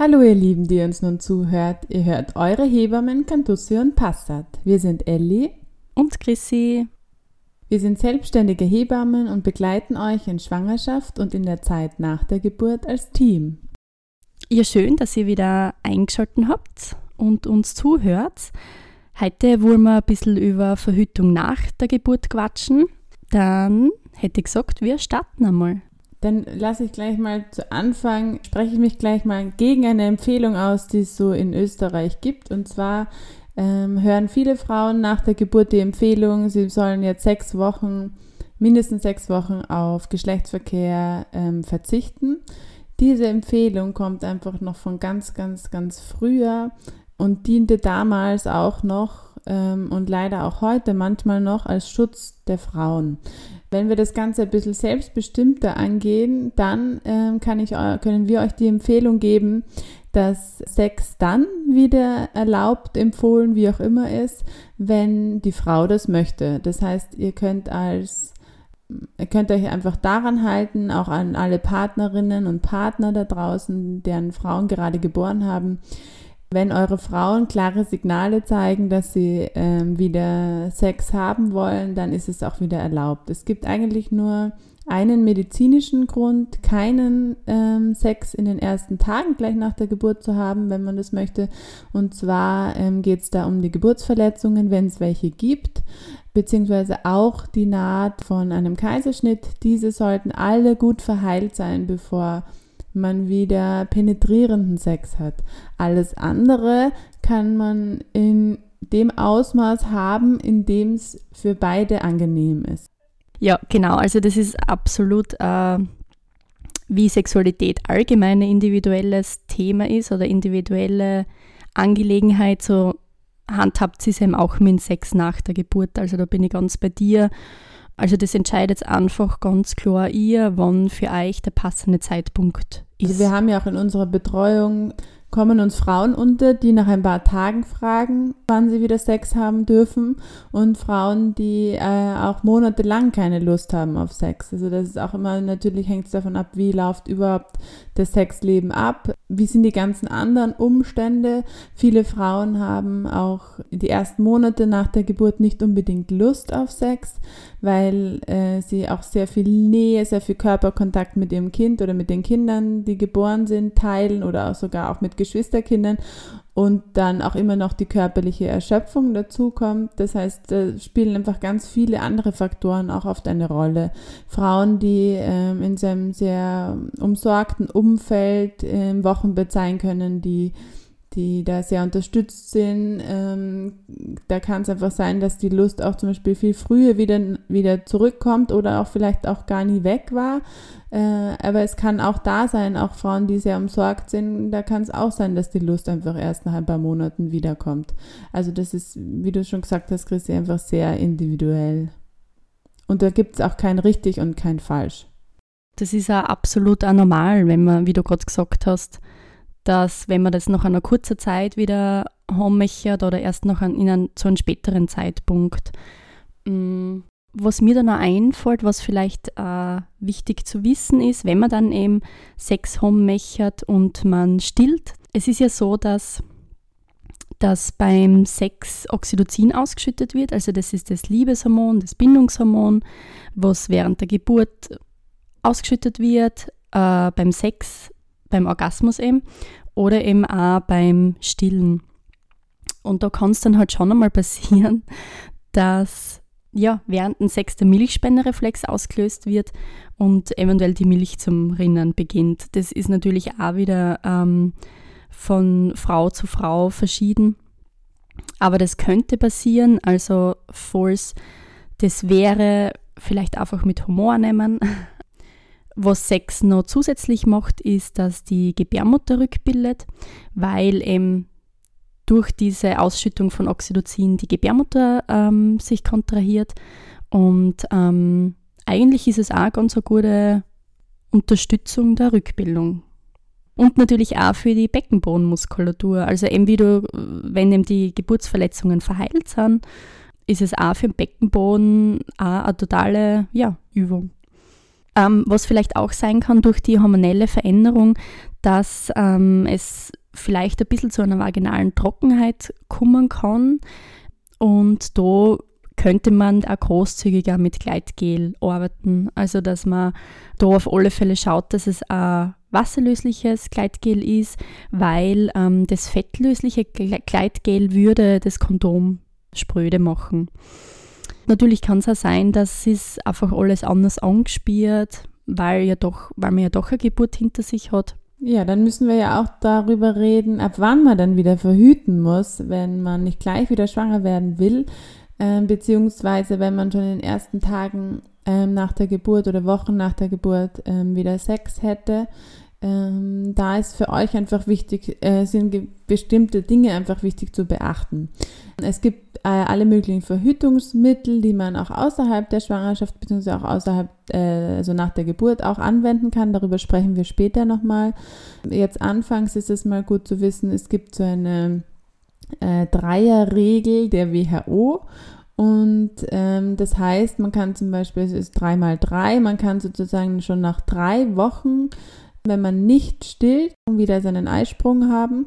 Hallo ihr Lieben, die uns nun zuhört. Ihr hört eure Hebammen Cantussi und Passat. Wir sind Elli und Chrissy. Wir sind selbstständige Hebammen und begleiten euch in Schwangerschaft und in der Zeit nach der Geburt als Team. Ja, schön, dass ihr wieder eingeschaltet habt und uns zuhört. Heute wollen wir ein bisschen über Verhütung nach der Geburt quatschen. Dann hätte ich gesagt, wir starten einmal. Dann lasse ich gleich mal zu Anfang, spreche ich mich gleich mal gegen eine Empfehlung aus, die es so in Österreich gibt. Und zwar ähm, hören viele Frauen nach der Geburt die Empfehlung, sie sollen jetzt sechs Wochen, mindestens sechs Wochen auf Geschlechtsverkehr ähm, verzichten. Diese Empfehlung kommt einfach noch von ganz, ganz, ganz früher und diente damals auch noch ähm, und leider auch heute manchmal noch als Schutz der Frauen. Wenn wir das Ganze ein bisschen selbstbestimmter angehen, dann ähm, kann ich, können wir euch die Empfehlung geben, dass Sex dann wieder erlaubt, empfohlen, wie auch immer ist, wenn die Frau das möchte. Das heißt, ihr könnt als Ihr könnt euch einfach daran halten, auch an alle Partnerinnen und Partner da draußen, deren Frauen gerade geboren haben. Wenn eure Frauen klare Signale zeigen, dass sie ähm, wieder Sex haben wollen, dann ist es auch wieder erlaubt. Es gibt eigentlich nur einen medizinischen Grund, keinen ähm, Sex in den ersten Tagen gleich nach der Geburt zu haben, wenn man das möchte. Und zwar ähm, geht es da um die Geburtsverletzungen, wenn es welche gibt, beziehungsweise auch die Naht von einem Kaiserschnitt. Diese sollten alle gut verheilt sein, bevor man wieder penetrierenden Sex hat. Alles andere kann man in dem Ausmaß haben, in dem es für beide angenehm ist. Ja, genau. Also das ist absolut äh, wie Sexualität allgemein ein individuelles Thema ist oder individuelle Angelegenheit. So handhabt sie es eben auch mit Sex nach der Geburt. Also da bin ich ganz bei dir. Also das entscheidet einfach ganz klar ihr, wann für euch der passende Zeitpunkt ist. Also wir haben ja auch in unserer Betreuung kommen uns Frauen unter, die nach ein paar Tagen fragen, wann sie wieder Sex haben dürfen und Frauen, die äh, auch monatelang keine Lust haben auf Sex. Also das ist auch immer, natürlich hängt es davon ab, wie läuft überhaupt das Sexleben ab, wie sind die ganzen anderen Umstände. Viele Frauen haben auch die ersten Monate nach der Geburt nicht unbedingt Lust auf Sex, weil äh, sie auch sehr viel Nähe, sehr viel Körperkontakt mit ihrem Kind oder mit den Kindern, die geboren sind, teilen oder auch sogar auch mit Geschwisterkindern und dann auch immer noch die körperliche Erschöpfung dazu kommt. Das heißt, da spielen einfach ganz viele andere Faktoren auch oft eine Rolle. Frauen, die ähm, in seinem sehr umsorgten Umfeld im Wochenbett sein können, die die da sehr unterstützt sind. Ähm, da kann es einfach sein, dass die Lust auch zum Beispiel viel früher wieder, wieder zurückkommt oder auch vielleicht auch gar nie weg war. Äh, aber es kann auch da sein, auch Frauen, die sehr umsorgt sind, da kann es auch sein, dass die Lust einfach erst nach ein paar Monaten wiederkommt. Also das ist, wie du schon gesagt hast, Christi, einfach sehr individuell. Und da gibt es auch kein richtig und kein falsch. Das ist ja absolut anormal, wenn man, wie du gerade gesagt hast, dass wenn man das nach einer kurzen Zeit wieder möchte oder erst noch an, in einen, zu einem späteren Zeitpunkt. Mm, was mir dann noch einfällt, was vielleicht äh, wichtig zu wissen ist, wenn man dann eben Sex möchte und man stillt. Es ist ja so, dass, dass beim Sex Oxytocin ausgeschüttet wird, also das ist das Liebeshormon, das Bindungshormon, was während der Geburt ausgeschüttet wird, äh, beim Sex, beim Orgasmus eben oder eben auch beim Stillen. Und da kann es dann halt schon einmal passieren, dass ja, während dem Sex der Milchspendereflex ausgelöst wird und eventuell die Milch zum Rinnen beginnt. Das ist natürlich auch wieder ähm, von Frau zu Frau verschieden. Aber das könnte passieren, also falls das wäre, vielleicht einfach mit Humor nehmen. Was Sex noch zusätzlich macht, ist, dass die Gebärmutter rückbildet, weil eben durch diese Ausschüttung von Oxytocin die Gebärmutter ähm, sich kontrahiert. Und ähm, eigentlich ist es auch ganz eine gute Unterstützung der Rückbildung. Und natürlich auch für die Beckenbodenmuskulatur. Also eben wie du, wenn eben die Geburtsverletzungen verheilt sind, ist es auch für den Beckenboden auch eine totale ja, Übung. Ähm, was vielleicht auch sein kann durch die hormonelle Veränderung, dass ähm, es vielleicht ein bisschen zu einer vaginalen Trockenheit kommen kann. Und da könnte man auch großzügiger mit Gleitgel arbeiten. Also, dass man da auf alle Fälle schaut, dass es ein wasserlösliches Gleitgel ist, weil ähm, das fettlösliche Gleitgel würde das Kondom spröde machen. Natürlich kann es auch sein, dass es einfach alles anders angespielt, weil, ja doch, weil man ja doch eine Geburt hinter sich hat. Ja, dann müssen wir ja auch darüber reden, ab wann man dann wieder verhüten muss, wenn man nicht gleich wieder schwanger werden will, äh, beziehungsweise wenn man schon in den ersten Tagen ähm, nach der Geburt oder Wochen nach der Geburt ähm, wieder Sex hätte. Ähm, da ist für euch einfach wichtig, äh, sind bestimmte Dinge einfach wichtig zu beachten. Es gibt äh, alle möglichen Verhütungsmittel, die man auch außerhalb der Schwangerschaft bzw. auch außerhalb, äh, also nach der Geburt auch anwenden kann. Darüber sprechen wir später nochmal. Jetzt anfangs ist es mal gut zu wissen, es gibt so eine äh, Dreierregel der WHO und ähm, das heißt, man kann zum Beispiel, es ist 3 mal 3, man kann sozusagen schon nach drei Wochen wenn man nicht stillt, wieder seinen Eisprung haben.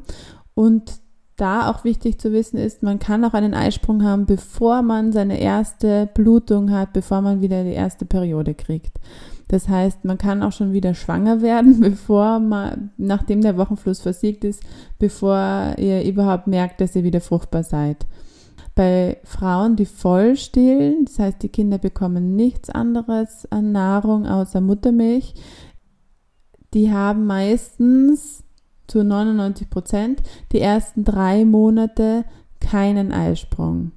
Und da auch wichtig zu wissen ist, man kann auch einen Eisprung haben, bevor man seine erste Blutung hat, bevor man wieder die erste Periode kriegt. Das heißt, man kann auch schon wieder schwanger werden, bevor man, nachdem der Wochenfluss versiegt ist, bevor ihr überhaupt merkt, dass ihr wieder fruchtbar seid. Bei Frauen, die voll stillen, das heißt, die Kinder bekommen nichts anderes an Nahrung außer Muttermilch, die haben meistens zu 99 Prozent die ersten drei Monate keinen Eisprung.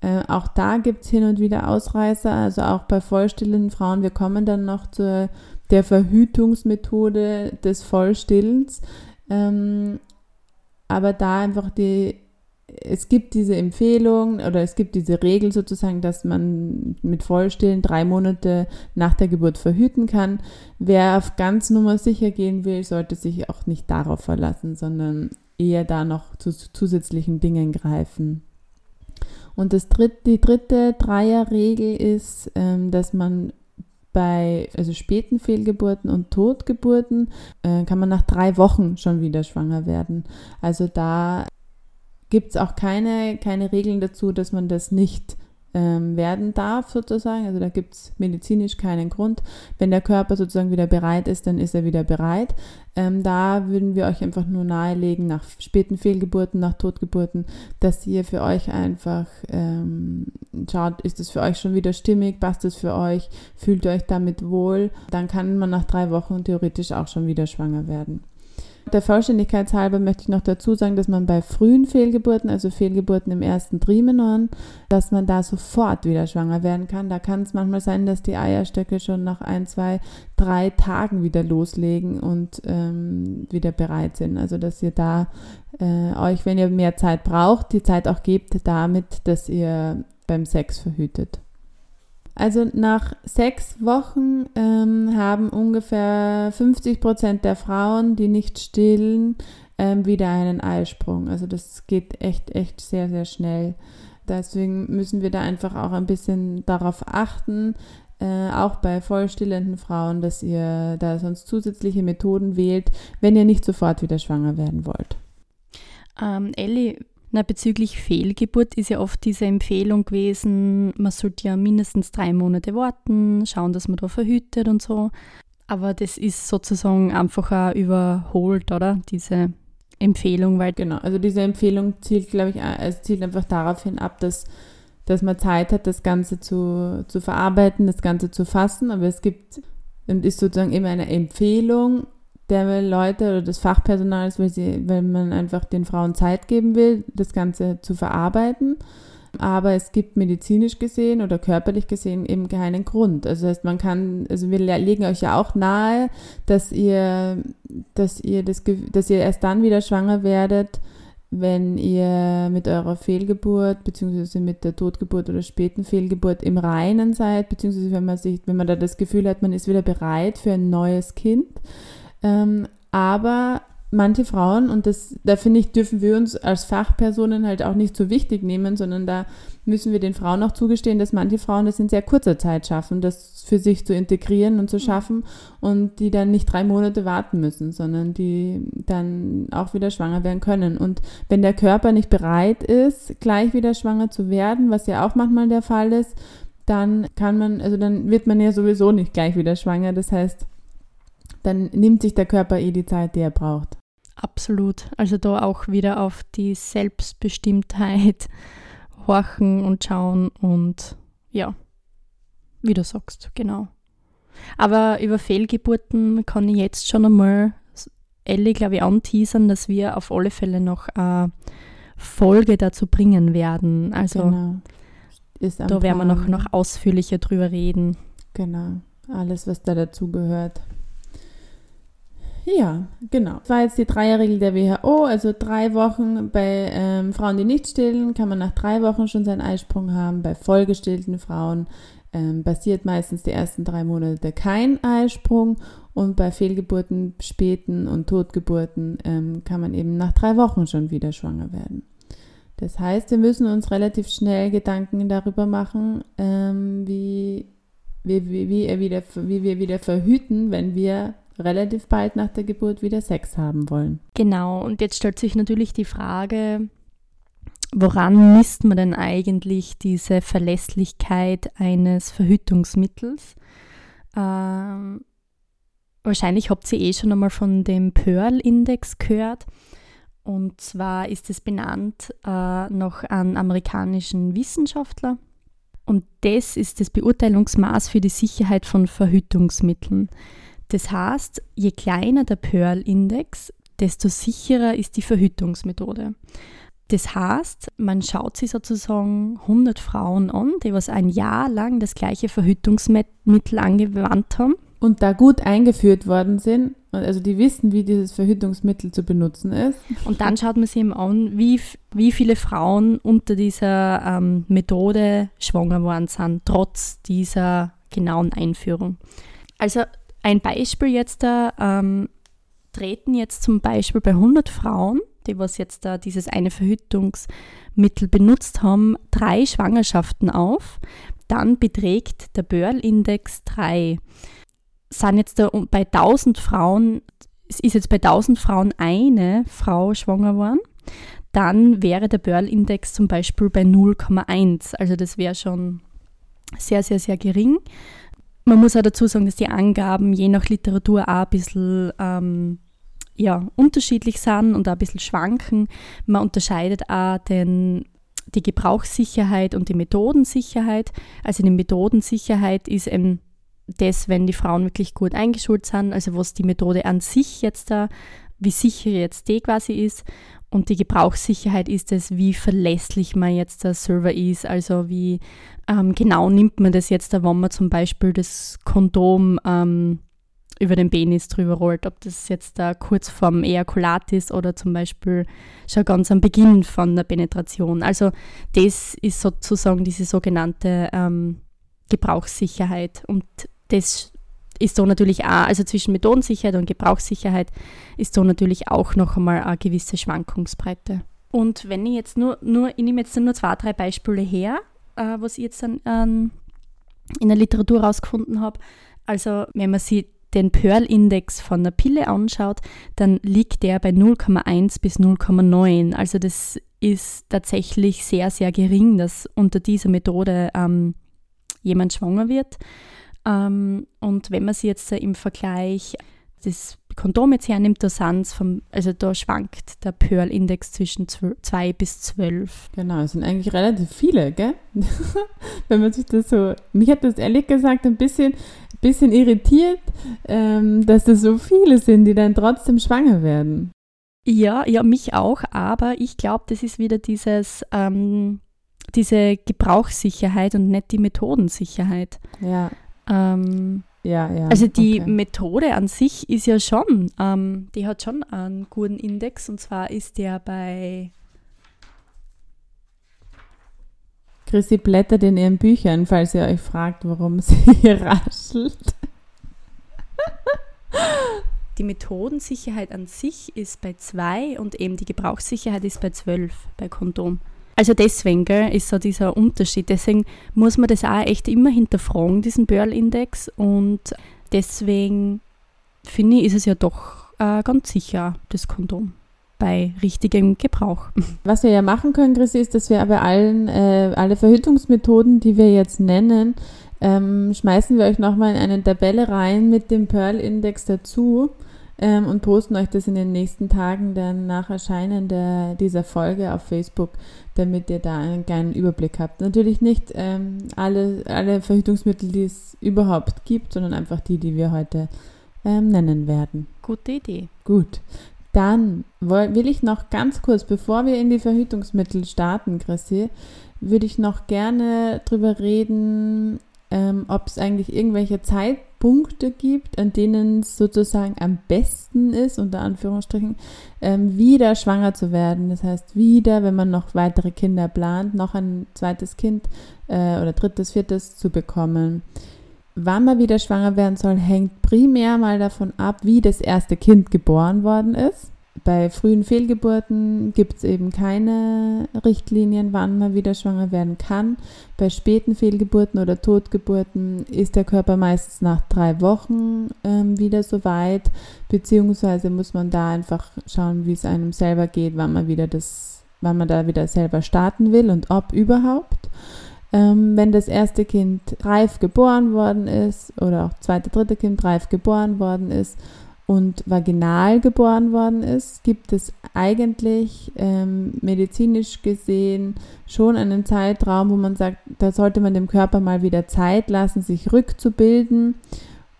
Äh, auch da gibt es hin und wieder Ausreißer, also auch bei vollstillenden Frauen. Wir kommen dann noch zur der Verhütungsmethode des Vollstillens. Ähm, aber da einfach die es gibt diese Empfehlung oder es gibt diese Regel sozusagen, dass man mit Vollstillen drei Monate nach der Geburt verhüten kann. Wer auf ganz Nummer sicher gehen will, sollte sich auch nicht darauf verlassen, sondern eher da noch zu zusätzlichen Dingen greifen. Und das dritte, die dritte Dreierregel ist, ähm, dass man bei also späten Fehlgeburten und Totgeburten äh, kann man nach drei Wochen schon wieder schwanger werden. Also da gibt es auch keine, keine Regeln dazu, dass man das nicht ähm, werden darf, sozusagen. Also da gibt es medizinisch keinen Grund. Wenn der Körper sozusagen wieder bereit ist, dann ist er wieder bereit. Ähm, da würden wir euch einfach nur nahelegen, nach späten Fehlgeburten, nach Totgeburten, dass ihr für euch einfach ähm, schaut, ist es für euch schon wieder stimmig, passt es für euch, fühlt ihr euch damit wohl, dann kann man nach drei Wochen theoretisch auch schon wieder schwanger werden. Der Vollständigkeit halber möchte ich noch dazu sagen, dass man bei frühen Fehlgeburten, also Fehlgeburten im ersten Trimenon, dass man da sofort wieder schwanger werden kann. Da kann es manchmal sein, dass die Eierstöcke schon nach ein, zwei, drei Tagen wieder loslegen und ähm, wieder bereit sind. Also dass ihr da äh, euch, wenn ihr mehr Zeit braucht, die Zeit auch gebt damit, dass ihr beim Sex verhütet. Also nach sechs Wochen ähm, haben ungefähr 50 Prozent der Frauen, die nicht stillen, ähm, wieder einen Eisprung. Also das geht echt, echt sehr, sehr schnell. Deswegen müssen wir da einfach auch ein bisschen darauf achten, äh, auch bei vollstillenden Frauen, dass ihr da sonst zusätzliche Methoden wählt, wenn ihr nicht sofort wieder schwanger werden wollt. Ähm, Elli, na, bezüglich Fehlgeburt ist ja oft diese Empfehlung gewesen, man sollte ja mindestens drei Monate warten, schauen, dass man da verhütet und so. Aber das ist sozusagen einfach auch überholt, oder? Diese Empfehlung, weil. Genau, also diese Empfehlung zielt, glaube ich, also zielt einfach darauf hin ab, dass, dass man Zeit hat, das Ganze zu, zu verarbeiten, das Ganze zu fassen. Aber es gibt und ist sozusagen immer eine Empfehlung der Leute oder des Fachpersonals, weil, sie, weil man einfach den Frauen Zeit geben will, das Ganze zu verarbeiten. Aber es gibt medizinisch gesehen oder körperlich gesehen eben keinen Grund. Also heißt, man kann, also wir legen euch ja auch nahe, dass ihr, dass ihr das, dass ihr erst dann wieder schwanger werdet, wenn ihr mit eurer Fehlgeburt beziehungsweise mit der Totgeburt oder späten Fehlgeburt im Reinen seid, beziehungsweise wenn man sich, wenn man da das Gefühl hat, man ist wieder bereit für ein neues Kind. Ähm, aber manche Frauen, und das, da finde ich, dürfen wir uns als Fachpersonen halt auch nicht so wichtig nehmen, sondern da müssen wir den Frauen auch zugestehen, dass manche Frauen das in sehr kurzer Zeit schaffen, das für sich zu integrieren und zu schaffen und die dann nicht drei Monate warten müssen, sondern die dann auch wieder schwanger werden können. Und wenn der Körper nicht bereit ist, gleich wieder schwanger zu werden, was ja auch manchmal der Fall ist, dann kann man, also dann wird man ja sowieso nicht gleich wieder schwanger. Das heißt, dann nimmt sich der Körper eh die Zeit, die er braucht. Absolut. Also da auch wieder auf die Selbstbestimmtheit horchen und schauen und ja, wie du sagst, genau. Aber über Fehlgeburten kann ich jetzt schon einmal Ellie, glaube ich, anteasern, dass wir auf alle Fälle noch eine Folge dazu bringen werden. Also genau. da werden wir noch, noch ausführlicher drüber reden. Genau, alles, was da dazu gehört. Ja, genau. Das war jetzt die Dreierregel der WHO. Also drei Wochen bei ähm, Frauen, die nicht stillen, kann man nach drei Wochen schon seinen Eisprung haben. Bei vollgestillten Frauen ähm, passiert meistens die ersten drei Monate kein Eisprung. Und bei Fehlgeburten, Späten und Totgeburten ähm, kann man eben nach drei Wochen schon wieder schwanger werden. Das heißt, wir müssen uns relativ schnell Gedanken darüber machen, ähm, wie, wie, wie, wie, wieder, wie wir wieder verhüten, wenn wir relativ bald nach der Geburt wieder Sex haben wollen. Genau, und jetzt stellt sich natürlich die Frage, woran misst man denn eigentlich diese Verlässlichkeit eines Verhütungsmittels? Ähm, wahrscheinlich habt ihr eh schon einmal von dem Pearl-Index gehört. Und zwar ist es benannt äh, nach einem amerikanischen Wissenschaftler. Und das ist das Beurteilungsmaß für die Sicherheit von Verhütungsmitteln. Das heißt, je kleiner der Pearl-Index, desto sicherer ist die Verhütungsmethode. Das heißt, man schaut sich sozusagen 100 Frauen an, die was ein Jahr lang das gleiche Verhütungsmittel angewandt haben. Und da gut eingeführt worden sind, also die wissen, wie dieses Verhütungsmittel zu benutzen ist. Und dann schaut man sich eben an, wie, wie viele Frauen unter dieser ähm, Methode schwanger worden sind, trotz dieser genauen Einführung. Also ein Beispiel jetzt da, ähm, treten jetzt zum Beispiel bei 100 Frauen, die was jetzt da dieses eine Verhütungsmittel benutzt haben, drei Schwangerschaften auf, dann beträgt der Börl-Index 3. Sind jetzt da bei 1000 Frauen, ist jetzt bei 1000 Frauen eine Frau schwanger geworden, dann wäre der Börl-Index zum Beispiel bei 0,1. Also das wäre schon sehr, sehr, sehr gering. Man muss auch dazu sagen, dass die Angaben je nach Literatur auch ein bisschen ähm, ja, unterschiedlich sind und auch ein bisschen schwanken. Man unterscheidet auch den, die Gebrauchssicherheit und die Methodensicherheit. Also die Methodensicherheit ist eben das, wenn die Frauen wirklich gut eingeschult sind, also was die Methode an sich jetzt da, wie sicher jetzt die quasi ist. Und die Gebrauchssicherheit ist es, wie verlässlich man jetzt der Server ist, also wie ähm, genau nimmt man das jetzt, wenn man zum Beispiel das Kondom ähm, über den Penis drüber rollt, ob das jetzt da kurz vorm Ejakulat ist oder zum Beispiel schon ganz am Beginn von der Penetration. Also das ist sozusagen diese sogenannte ähm, Gebrauchssicherheit. Und das ist so natürlich auch, also zwischen Methodensicherheit und Gebrauchssicherheit ist so natürlich auch noch einmal eine gewisse Schwankungsbreite. Und wenn ich jetzt nur, nur ich nehme jetzt nur zwei, drei Beispiele her, äh, was ich jetzt dann ähm, in der Literatur herausgefunden habe. Also wenn man sich den Pearl-Index von der Pille anschaut, dann liegt der bei 0,1 bis 0,9. Also das ist tatsächlich sehr, sehr gering, dass unter dieser Methode ähm, jemand schwanger wird. Ähm, und wenn man sich jetzt im Vergleich das Kondom jetzt hernimmt, da sind's vom, also da schwankt der Pearl-Index zwischen 2 bis 12. Genau, es sind eigentlich relativ viele, gell? wenn man sich das so, mich hat das ehrlich gesagt ein bisschen, bisschen irritiert, ähm, dass das so viele sind, die dann trotzdem schwanger werden. Ja, ja, mich auch, aber ich glaube, das ist wieder dieses, ähm, diese Gebrauchssicherheit und nicht die Methodensicherheit. Ja. Ähm, ja, ja. Also die okay. Methode an sich ist ja schon, ähm, die hat schon einen guten Index und zwar ist der bei. Chrissy blättert in ihren Büchern, falls ihr euch fragt, warum sie hier raschelt. die Methodensicherheit an sich ist bei zwei und eben die Gebrauchssicherheit ist bei zwölf bei Kondom. Also deswegen gell, ist so dieser Unterschied. Deswegen muss man das auch echt immer hinterfragen, diesen Burl-Index. Und deswegen finde ich, ist es ja doch äh, ganz sicher, das Kondom bei richtigem Gebrauch. Was wir ja machen können, Chrissy, ist, dass wir aber allen, äh, alle Verhütungsmethoden, die wir jetzt nennen, ähm, schmeißen wir euch nochmal in eine Tabelle rein mit dem Pearl-Index dazu ähm, und posten euch das in den nächsten Tagen dann nach Erscheinen der, dieser Folge auf Facebook, damit ihr da einen kleinen Überblick habt. Natürlich nicht ähm, alle, alle Verhütungsmittel, die es überhaupt gibt, sondern einfach die, die wir heute ähm, nennen werden. Gute Idee. Gut. Dann will ich noch ganz kurz, bevor wir in die Verhütungsmittel starten, Chrissy, würde ich noch gerne drüber reden, ähm, ob es eigentlich irgendwelche Zeitpunkte gibt, an denen es sozusagen am besten ist, unter Anführungsstrichen, ähm, wieder schwanger zu werden. Das heißt, wieder, wenn man noch weitere Kinder plant, noch ein zweites Kind äh, oder drittes, viertes zu bekommen. Wann man wieder schwanger werden soll, hängt primär mal davon ab, wie das erste Kind geboren worden ist. Bei frühen Fehlgeburten gibt es eben keine Richtlinien, wann man wieder schwanger werden kann. Bei späten Fehlgeburten oder Totgeburten ist der Körper meistens nach drei Wochen ähm, wieder so weit, beziehungsweise muss man da einfach schauen, wie es einem selber geht, wann man wieder das, wann man da wieder selber starten will und ob überhaupt. Ähm, wenn das erste Kind reif geboren worden ist oder auch zweite, dritte Kind reif geboren worden ist und vaginal geboren worden ist, gibt es eigentlich ähm, medizinisch gesehen schon einen Zeitraum, wo man sagt, da sollte man dem Körper mal wieder Zeit lassen, sich rückzubilden,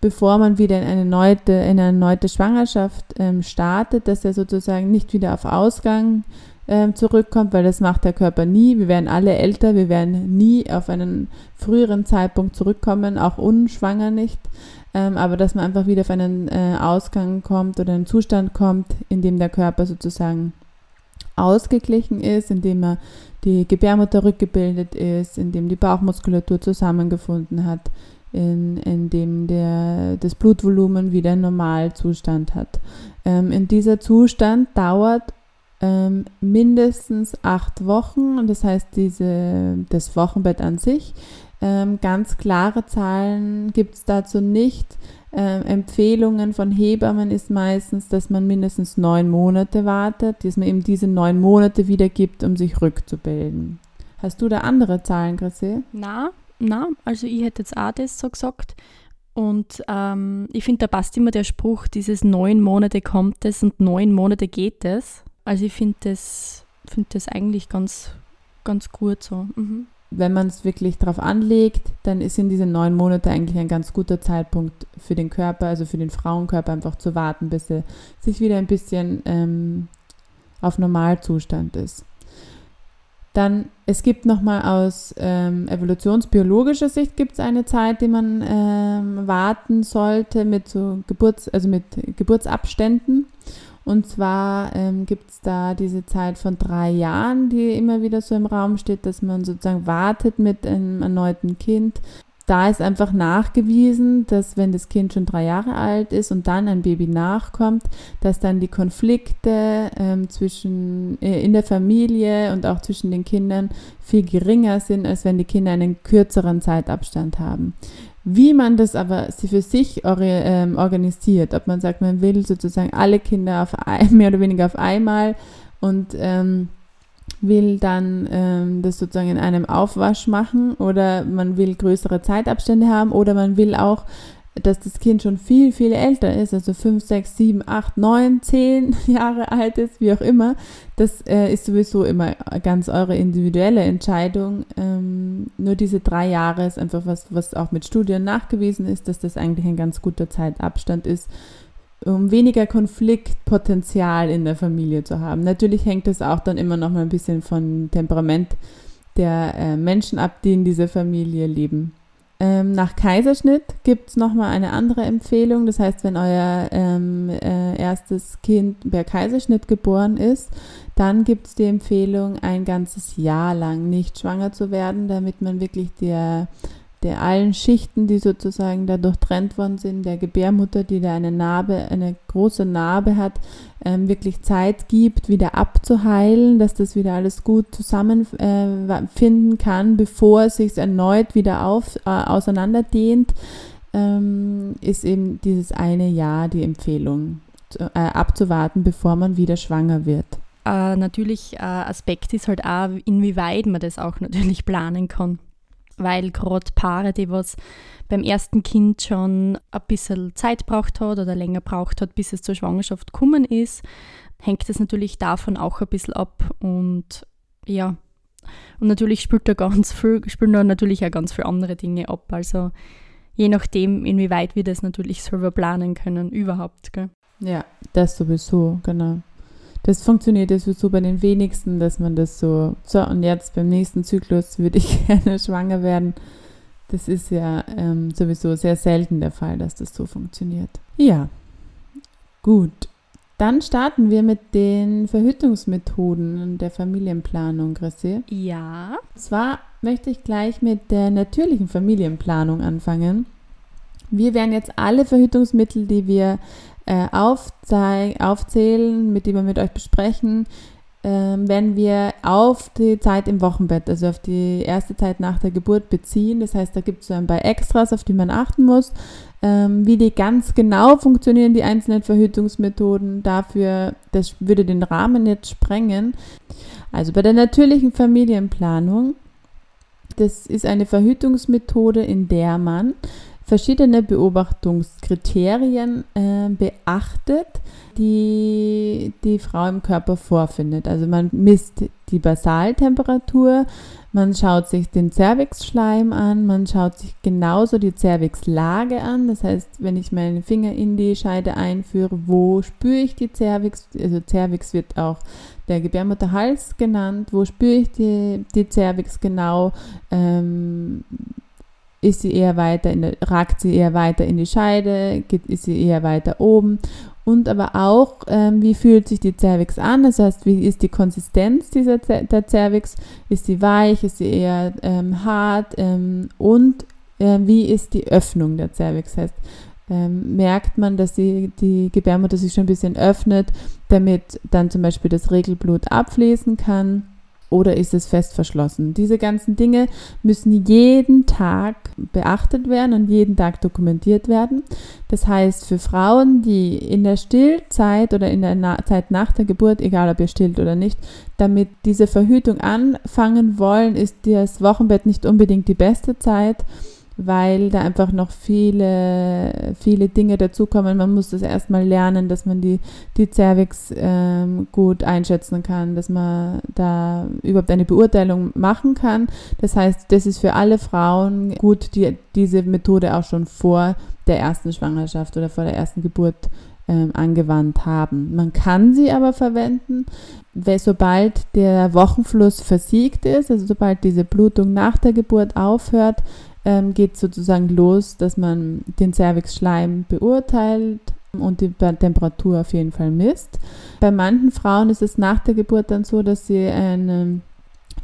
bevor man wieder in eine neue, in eine neue Schwangerschaft ähm, startet, dass er sozusagen nicht wieder auf Ausgang ähm, zurückkommt, weil das macht der Körper nie. Wir werden alle älter, wir werden nie auf einen früheren Zeitpunkt zurückkommen, auch unschwanger nicht ähm, aber dass man einfach wieder auf einen äh, Ausgang kommt oder einen Zustand kommt, in dem der Körper sozusagen ausgeglichen ist, in dem er die Gebärmutter rückgebildet ist, in dem die Bauchmuskulatur zusammengefunden hat, in, in dem der, das Blutvolumen wieder einen Normalzustand hat. Ähm, in dieser Zustand dauert ähm, mindestens acht Wochen das heißt diese, das Wochenbett an sich ähm, ganz klare Zahlen gibt es dazu nicht. Ähm, Empfehlungen von Hebammen ist meistens, dass man mindestens neun Monate wartet, dass man eben diese neun Monate wiedergibt, um sich rückzubilden. Hast du da andere Zahlen, Chrissy? Na, na, also ich hätte jetzt auch das so gesagt. Und ähm, ich finde, da passt immer der Spruch, dieses neun Monate kommt es und neun Monate geht es. Also ich finde das, find das eigentlich ganz, ganz gut so. Mhm wenn man es wirklich darauf anlegt, dann ist in diese neun Monate eigentlich ein ganz guter Zeitpunkt für den Körper, also für den Frauenkörper einfach zu warten, bis er sich wieder ein bisschen ähm, auf Normalzustand ist. Dann, es gibt nochmal aus ähm, evolutionsbiologischer Sicht gibt es eine Zeit, die man ähm, warten sollte mit so Geburts-, also mit Geburtsabständen. Und zwar ähm, gibt es da diese Zeit von drei Jahren, die immer wieder so im Raum steht, dass man sozusagen wartet mit einem erneuten Kind. Da ist einfach nachgewiesen, dass wenn das Kind schon drei Jahre alt ist und dann ein Baby nachkommt, dass dann die Konflikte ähm, zwischen äh, in der Familie und auch zwischen den Kindern viel geringer sind, als wenn die Kinder einen kürzeren Zeitabstand haben. Wie man das aber für sich ähm, organisiert, ob man sagt, man will sozusagen alle Kinder auf ein, mehr oder weniger auf einmal und ähm, will dann ähm, das sozusagen in einem Aufwasch machen oder man will größere Zeitabstände haben oder man will auch dass das Kind schon viel, viel älter ist, also 5, 6, 7, 8, 9, 10 Jahre alt ist, wie auch immer, das äh, ist sowieso immer ganz eure individuelle Entscheidung. Ähm, nur diese drei Jahre ist einfach was, was auch mit Studien nachgewiesen ist, dass das eigentlich ein ganz guter Zeitabstand ist, um weniger Konfliktpotenzial in der Familie zu haben. Natürlich hängt das auch dann immer noch mal ein bisschen von Temperament der äh, Menschen ab, die in dieser Familie leben. Ähm, nach Kaiserschnitt gibt es nochmal eine andere Empfehlung. Das heißt, wenn euer ähm, äh, erstes Kind per Kaiserschnitt geboren ist, dann gibt es die Empfehlung, ein ganzes Jahr lang nicht schwanger zu werden, damit man wirklich der der allen Schichten, die sozusagen da durchtrennt worden sind, der Gebärmutter, die da eine Narbe, eine große Narbe hat, ähm, wirklich Zeit gibt, wieder abzuheilen, dass das wieder alles gut zusammenfinden äh, kann, bevor es sich erneut wieder auf, äh, auseinanderdehnt, ähm, ist eben dieses eine Jahr die Empfehlung äh, abzuwarten, bevor man wieder schwanger wird. Äh, natürlich, äh, Aspekt ist halt auch, inwieweit man das auch natürlich planen kann weil gerade Paare, die was beim ersten Kind schon ein bisschen Zeit braucht hat oder länger braucht hat, bis es zur Schwangerschaft gekommen ist, hängt es natürlich davon auch ein bisschen ab und ja, und natürlich spielt da ganz viel, spielen da natürlich auch ganz viele andere Dinge ab. Also je nachdem, inwieweit wir das natürlich selber planen können, überhaupt. Gell? Ja, das sowieso, genau das funktioniert ja so bei den wenigsten, dass man das so, so und jetzt beim nächsten Zyklus würde ich gerne schwanger werden. Das ist ja ähm, sowieso sehr selten der Fall, dass das so funktioniert. Ja, gut. Dann starten wir mit den Verhütungsmethoden der Familienplanung, Chrissy. Ja. Und zwar möchte ich gleich mit der natürlichen Familienplanung anfangen. Wir werden jetzt alle Verhütungsmittel, die wir äh, aufzählen, mit denen wir mit euch besprechen, ähm, wenn wir auf die Zeit im Wochenbett, also auf die erste Zeit nach der Geburt beziehen. Das heißt, da gibt es so ein paar Extras, auf die man achten muss. Ähm, wie die ganz genau funktionieren, die einzelnen Verhütungsmethoden, dafür, das würde den Rahmen jetzt sprengen. Also bei der natürlichen Familienplanung, das ist eine Verhütungsmethode, in der man verschiedene Beobachtungskriterien äh, beachtet, die die Frau im Körper vorfindet. Also man misst die Basaltemperatur, man schaut sich den Cervixschleim an, man schaut sich genauso die Cervixlage an. Das heißt, wenn ich meinen Finger in die Scheide einführe, wo spüre ich die Cervix? Also Cervix wird auch der Gebärmutterhals genannt. Wo spüre ich die, die Cervix genau? Ähm, ist sie eher weiter in der, ragt sie eher weiter in die Scheide, geht, ist sie eher weiter oben. Und aber auch, ähm, wie fühlt sich die Cervix an, das heißt, wie ist die Konsistenz dieser der Cervix, ist sie weich, ist sie eher ähm, hart? Ähm, und äh, wie ist die Öffnung der Cervix, das heißt, ähm, merkt man, dass die, die Gebärmutter sich schon ein bisschen öffnet, damit dann zum Beispiel das Regelblut abfließen kann oder ist es fest verschlossen? Diese ganzen Dinge müssen jeden Tag beachtet werden und jeden Tag dokumentiert werden. Das heißt, für Frauen, die in der Stillzeit oder in der Na Zeit nach der Geburt, egal ob ihr stillt oder nicht, damit diese Verhütung anfangen wollen, ist das Wochenbett nicht unbedingt die beste Zeit weil da einfach noch viele, viele Dinge dazukommen. Man muss das erstmal lernen, dass man die, die Cervix ähm, gut einschätzen kann, dass man da überhaupt eine Beurteilung machen kann. Das heißt, das ist für alle Frauen gut, die diese Methode auch schon vor der ersten Schwangerschaft oder vor der ersten Geburt ähm, angewandt haben. Man kann sie aber verwenden, weil sobald der Wochenfluss versiegt ist, also sobald diese Blutung nach der Geburt aufhört, ähm, geht sozusagen los, dass man den Cervixschleim beurteilt und die Temperatur auf jeden Fall misst. Bei manchen Frauen ist es nach der Geburt dann so, dass sie eine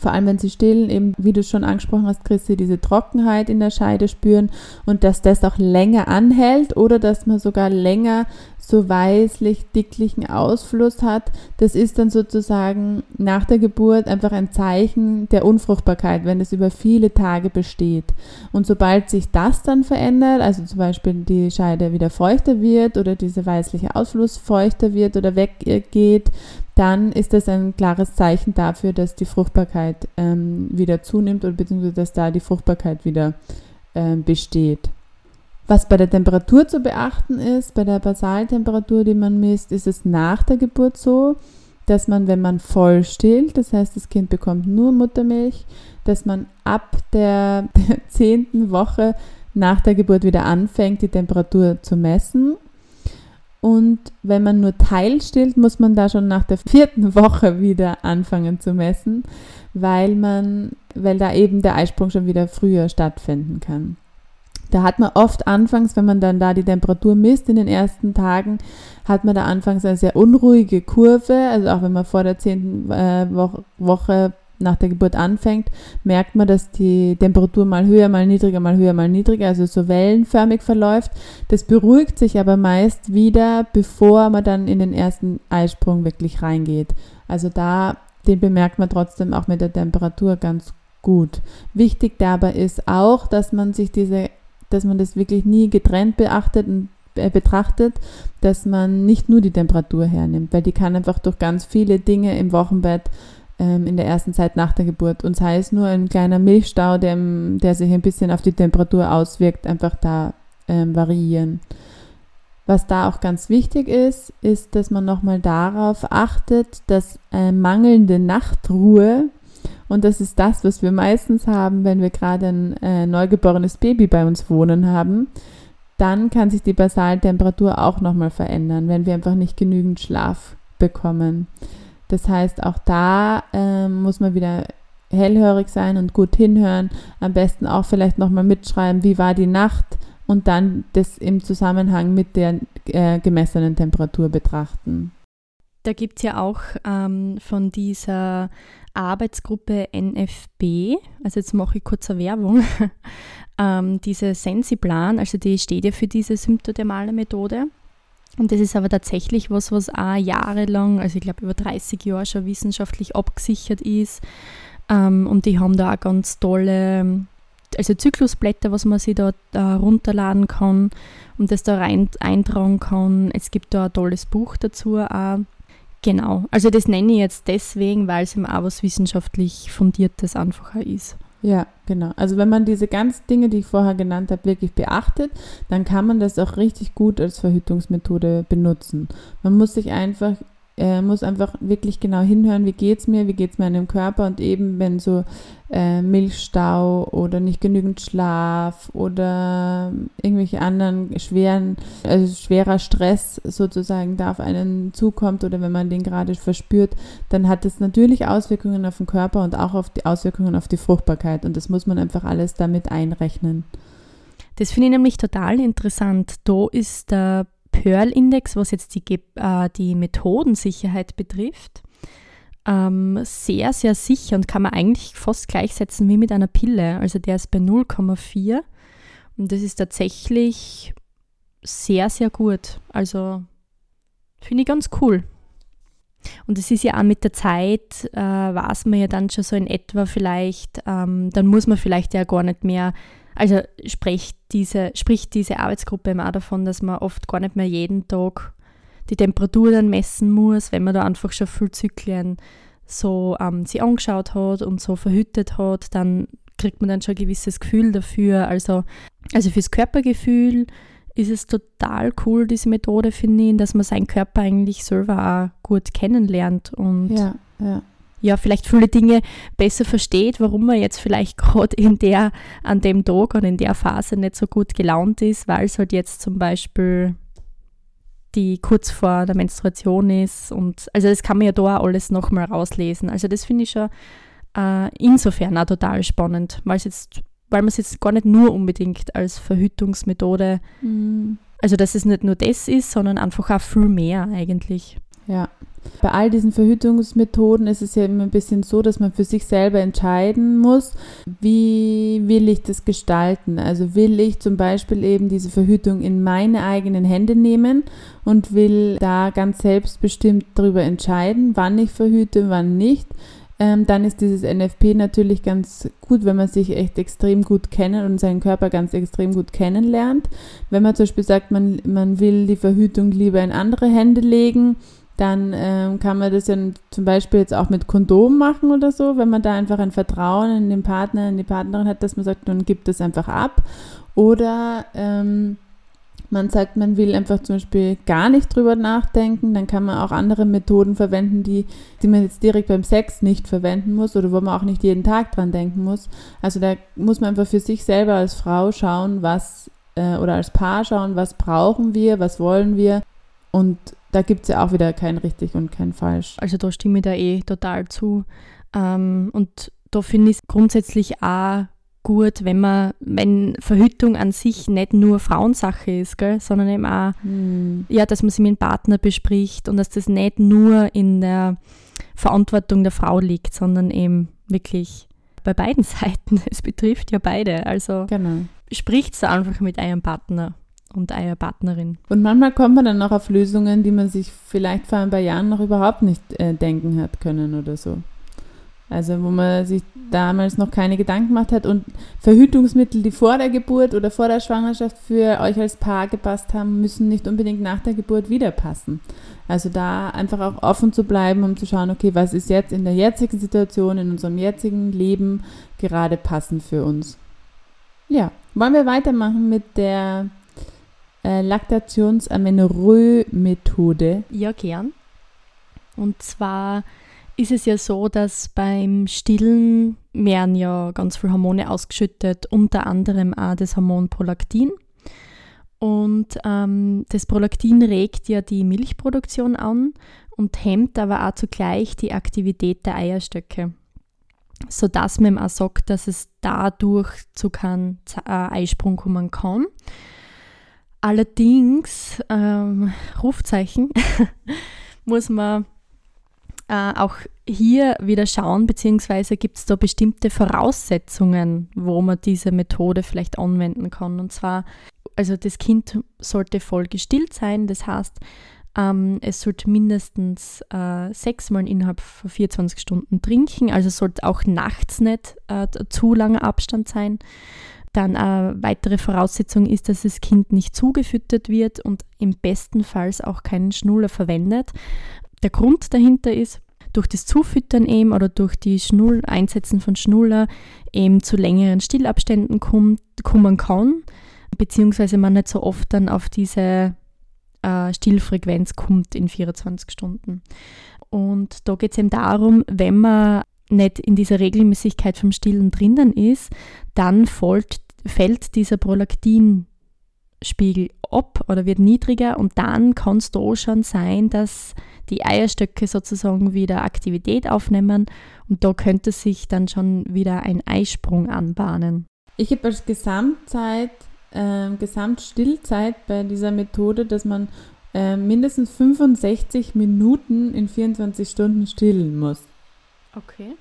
vor allem wenn sie stillen, eben wie du schon angesprochen hast, Christi, diese Trockenheit in der Scheide spüren und dass das auch länger anhält oder dass man sogar länger so weißlich dicklichen Ausfluss hat, das ist dann sozusagen nach der Geburt einfach ein Zeichen der Unfruchtbarkeit, wenn es über viele Tage besteht. Und sobald sich das dann verändert, also zum Beispiel die Scheide wieder feuchter wird oder dieser weißliche Ausfluss feuchter wird oder weggeht, dann ist das ein klares Zeichen dafür, dass die Fruchtbarkeit ähm, wieder zunimmt oder beziehungsweise dass da die Fruchtbarkeit wieder ähm, besteht. Was bei der Temperatur zu beachten ist, bei der Basaltemperatur, die man misst, ist es nach der Geburt so, dass man, wenn man voll stillt, das heißt, das Kind bekommt nur Muttermilch, dass man ab der, zehnten Woche nach der Geburt wieder anfängt, die Temperatur zu messen. Und wenn man nur teilstillt, muss man da schon nach der vierten Woche wieder anfangen zu messen, weil man, weil da eben der Eisprung schon wieder früher stattfinden kann. Da hat man oft anfangs, wenn man dann da die Temperatur misst in den ersten Tagen, hat man da anfangs eine sehr unruhige Kurve. Also auch wenn man vor der zehnten äh, Woche nach der Geburt anfängt, merkt man, dass die Temperatur mal höher, mal niedriger, mal höher, mal niedriger, also so wellenförmig verläuft. Das beruhigt sich aber meist wieder, bevor man dann in den ersten Eisprung wirklich reingeht. Also da, den bemerkt man trotzdem auch mit der Temperatur ganz gut. Wichtig dabei ist auch, dass man sich diese, dass man das wirklich nie getrennt beachtet und äh, betrachtet, dass man nicht nur die Temperatur hernimmt, weil die kann einfach durch ganz viele Dinge im Wochenbett ähm, in der ersten Zeit nach der Geburt und sei es nur ein kleiner Milchstau, der, der sich ein bisschen auf die Temperatur auswirkt, einfach da ähm, variieren. Was da auch ganz wichtig ist, ist, dass man nochmal darauf achtet, dass äh, mangelnde Nachtruhe, und das ist das, was wir meistens haben, wenn wir gerade ein äh, neugeborenes Baby bei uns wohnen haben, dann kann sich die Basaltemperatur auch nochmal verändern, wenn wir einfach nicht genügend Schlaf bekommen. Das heißt, auch da äh, muss man wieder hellhörig sein und gut hinhören. Am besten auch vielleicht nochmal mitschreiben, wie war die Nacht und dann das im Zusammenhang mit der äh, gemessenen Temperatur betrachten. Da gibt es ja auch ähm, von dieser Arbeitsgruppe NFB, also jetzt mache ich kurze Werbung, ähm, diese Sensiplan, also die steht ja für diese symptodermale Methode. Und das ist aber tatsächlich was, was auch jahrelang, also ich glaube über 30 Jahre schon wissenschaftlich abgesichert ist. Ähm, und die haben da auch ganz tolle, also Zyklusblätter, was man sich da, da runterladen kann und das da rein eintragen kann. Es gibt da ein tolles Buch dazu auch. Genau, also das nenne ich jetzt deswegen, weil es eben auch was wissenschaftlich Fundiertes einfacher ist. Ja, genau. Also wenn man diese ganzen Dinge, die ich vorher genannt habe, wirklich beachtet, dann kann man das auch richtig gut als Verhütungsmethode benutzen. Man muss sich einfach äh, muss einfach wirklich genau hinhören, wie geht es mir, wie geht es meinem Körper und eben wenn so äh, Milchstau oder nicht genügend Schlaf oder irgendwelche anderen schweren, also schwerer Stress sozusagen da auf einen zukommt oder wenn man den gerade verspürt, dann hat das natürlich Auswirkungen auf den Körper und auch auf die Auswirkungen auf die Fruchtbarkeit und das muss man einfach alles damit einrechnen. Das finde ich nämlich total interessant. Da ist der Pearl-Index, was jetzt die, äh, die Methodensicherheit betrifft, ähm, sehr, sehr sicher und kann man eigentlich fast gleichsetzen wie mit einer Pille. Also der ist bei 0,4 und das ist tatsächlich sehr, sehr gut. Also finde ich ganz cool. Und es ist ja auch mit der Zeit, äh, weiß man ja dann schon so in etwa vielleicht, ähm, dann muss man vielleicht ja gar nicht mehr also spricht diese, spricht diese Arbeitsgruppe immer davon, dass man oft gar nicht mehr jeden Tag die Temperatur dann messen muss, wenn man da einfach schon viel Zyklen so ähm, sie angeschaut hat und so verhütet hat, dann kriegt man dann schon ein gewisses Gefühl dafür. Also, also fürs Körpergefühl ist es total cool, diese Methode, finde ich, dass man seinen Körper eigentlich selber auch gut kennenlernt und ja, ja ja, vielleicht viele Dinge besser versteht, warum man jetzt vielleicht gerade in der, an dem Tag und in der Phase nicht so gut gelaunt ist, weil es halt jetzt zum Beispiel die kurz vor der Menstruation ist und also das kann man ja da alles nochmal rauslesen. Also das finde ich schon äh, insofern auch total spannend, weil es jetzt, weil man es jetzt gar nicht nur unbedingt als Verhütungsmethode, mhm. also dass es nicht nur das ist, sondern einfach auch viel mehr eigentlich. Ja. Bei all diesen Verhütungsmethoden ist es ja immer ein bisschen so, dass man für sich selber entscheiden muss, wie will ich das gestalten. Also will ich zum Beispiel eben diese Verhütung in meine eigenen Hände nehmen und will da ganz selbstbestimmt darüber entscheiden, wann ich verhüte, wann nicht. Ähm, dann ist dieses NFP natürlich ganz gut, wenn man sich echt extrem gut kennen und seinen Körper ganz extrem gut kennenlernt. Wenn man zum Beispiel sagt, man, man will die Verhütung lieber in andere Hände legen, dann ähm, kann man das ja zum Beispiel jetzt auch mit Kondom machen oder so, wenn man da einfach ein Vertrauen in den Partner, in die Partnerin hat, dass man sagt, man gibt das einfach ab. Oder ähm, man sagt, man will einfach zum Beispiel gar nicht drüber nachdenken, dann kann man auch andere Methoden verwenden, die, die man jetzt direkt beim Sex nicht verwenden muss oder wo man auch nicht jeden Tag dran denken muss. Also da muss man einfach für sich selber als Frau schauen, was äh, oder als Paar schauen, was brauchen wir, was wollen wir und da gibt es ja auch wieder kein richtig und kein falsch. Also da stimme ich da eh total zu. Ähm, und da finde ich es grundsätzlich auch gut, wenn man, wenn Verhütung an sich nicht nur Frauensache ist, gell, sondern eben auch, hm. ja, dass man sie mit dem Partner bespricht und dass das nicht nur in der Verantwortung der Frau liegt, sondern eben wirklich bei beiden Seiten. Es betrifft ja beide. Also Genau. spricht einfach mit eurem Partner und eurer Partnerin. Und manchmal kommt man dann noch auf Lösungen, die man sich vielleicht vor ein paar Jahren noch überhaupt nicht äh, denken hat können oder so. Also wo man sich damals noch keine Gedanken gemacht hat und Verhütungsmittel, die vor der Geburt oder vor der Schwangerschaft für euch als Paar gepasst haben, müssen nicht unbedingt nach der Geburt wieder passen. Also da einfach auch offen zu bleiben, um zu schauen, okay, was ist jetzt in der jetzigen Situation, in unserem jetzigen Leben gerade passend für uns. Ja, wollen wir weitermachen mit der äh, Laktationsamenorrhoe-Methode? Ja, gern. Und zwar ist es ja so, dass beim Stillen werden ja ganz viele Hormone ausgeschüttet, unter anderem auch das Hormon Prolaktin. Und ähm, das Prolaktin regt ja die Milchproduktion an und hemmt aber auch zugleich die Aktivität der Eierstöcke, sodass man auch sagt, dass es dadurch zu keinem äh, Eisprung kommen kann. Allerdings, ähm, Rufzeichen, muss man äh, auch hier wieder schauen, beziehungsweise gibt es da bestimmte Voraussetzungen, wo man diese Methode vielleicht anwenden kann. Und zwar, also das Kind sollte voll gestillt sein, das heißt, ähm, es sollte mindestens äh, sechsmal innerhalb von 24 Stunden trinken, also sollte auch nachts nicht äh, zu langer Abstand sein. Dann eine weitere Voraussetzung ist, dass das Kind nicht zugefüttert wird und im besten Fall auch keinen Schnuller verwendet. Der Grund dahinter ist, durch das Zufüttern eben oder durch die Schnull Einsetzen von Schnuller eben zu längeren Stillabständen kommt, kommen kann, beziehungsweise man nicht so oft dann auf diese äh, Stillfrequenz kommt in 24 Stunden. Und da geht es eben darum, wenn man nicht in dieser Regelmäßigkeit vom Stillen drinnen ist, dann folgt, fällt dieser Prolaktinspiegel ab oder wird niedriger und dann kann es da schon sein, dass die Eierstöcke sozusagen wieder Aktivität aufnehmen und da könnte sich dann schon wieder ein Eisprung anbahnen. Ich habe als Gesamtzeit, ähm, Gesamtstillzeit bei dieser Methode, dass man ähm, mindestens 65 Minuten in 24 Stunden stillen muss. Okay.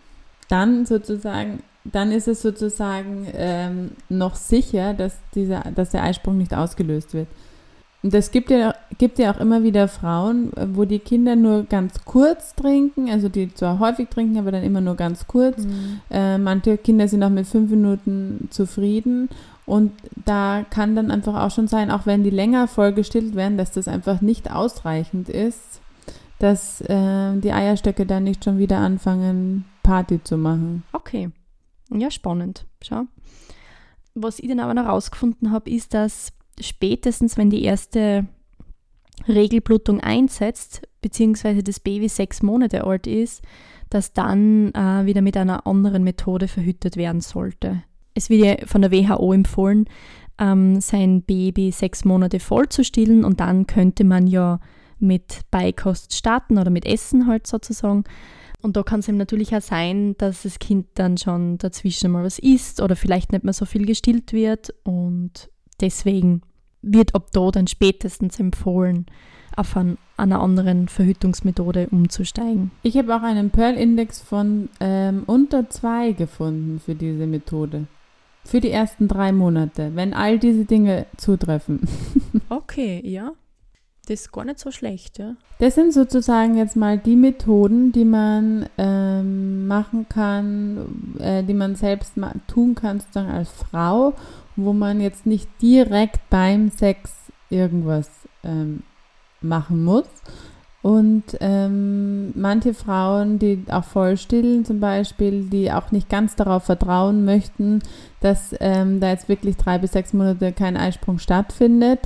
Dann sozusagen, dann ist es sozusagen ähm, noch sicher, dass, dieser, dass der Eisprung nicht ausgelöst wird. Und es gibt ja, gibt ja auch immer wieder Frauen, wo die Kinder nur ganz kurz trinken, also die zwar häufig trinken, aber dann immer nur ganz kurz. Mhm. Äh, manche Kinder sind auch mit fünf Minuten zufrieden. Und da kann dann einfach auch schon sein, auch wenn die länger voll gestillt werden, dass das einfach nicht ausreichend ist, dass äh, die Eierstöcke dann nicht schon wieder anfangen, Party zu machen. Okay. Ja, spannend. Schau. Was ich dann aber noch herausgefunden habe, ist, dass spätestens, wenn die erste Regelblutung einsetzt, beziehungsweise das Baby sechs Monate alt ist, dass dann äh, wieder mit einer anderen Methode verhütet werden sollte. Es wird ja von der WHO empfohlen, ähm, sein Baby sechs Monate voll zu stillen und dann könnte man ja mit Beikost starten oder mit Essen halt sozusagen. Und da kann es eben natürlich auch sein, dass das Kind dann schon dazwischen mal was isst oder vielleicht nicht mehr so viel gestillt wird und deswegen wird ab da dann spätestens empfohlen, auf an, einer anderen Verhütungsmethode umzusteigen. Ich habe auch einen Pearl-Index von ähm, unter zwei gefunden für diese Methode. Für die ersten drei Monate, wenn all diese Dinge zutreffen. Okay, ja. Das ist gar nicht so schlecht, ja. Das sind sozusagen jetzt mal die Methoden, die man ähm, machen kann, äh, die man selbst tun kann, sozusagen als Frau, wo man jetzt nicht direkt beim Sex irgendwas ähm, machen muss. Und ähm, manche Frauen, die auch voll stillen zum Beispiel, die auch nicht ganz darauf vertrauen möchten, dass ähm, da jetzt wirklich drei bis sechs Monate kein Eisprung stattfindet,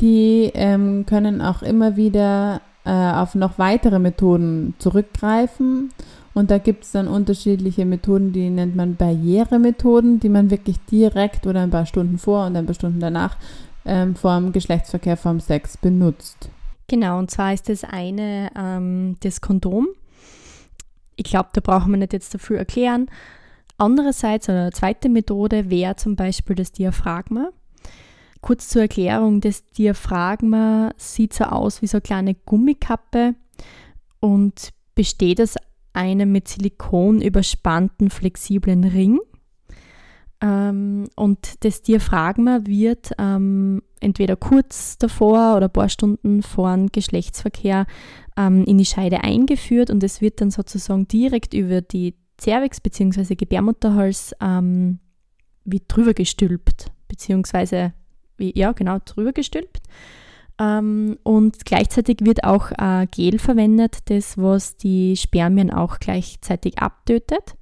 die ähm, können auch immer wieder äh, auf noch weitere Methoden zurückgreifen. Und da gibt es dann unterschiedliche Methoden, die nennt man Barrieremethoden, die man wirklich direkt oder ein paar Stunden vor und ein paar Stunden danach ähm, vorm Geschlechtsverkehr, vorm Sex benutzt. Genau, und zwar ist das eine ähm, das Kondom. Ich glaube, da brauchen wir nicht jetzt dafür erklären. Andererseits, eine zweite Methode wäre zum Beispiel das Diaphragma. Kurz zur Erklärung, das Diaphragma sieht so aus wie so eine kleine Gummikappe und besteht aus einem mit Silikon überspannten flexiblen Ring. Ähm, und das Diaphragma wird ähm, entweder kurz davor oder ein paar Stunden vor dem Geschlechtsverkehr ähm, in die Scheide eingeführt und es wird dann sozusagen direkt über die Cervix bzw. Gebärmutterhals ähm, wie drüber gestülpt, beziehungsweise wie, ja genau, drüber gestülpt. Ähm, und gleichzeitig wird auch äh, Gel verwendet, das was die Spermien auch gleichzeitig abtötet.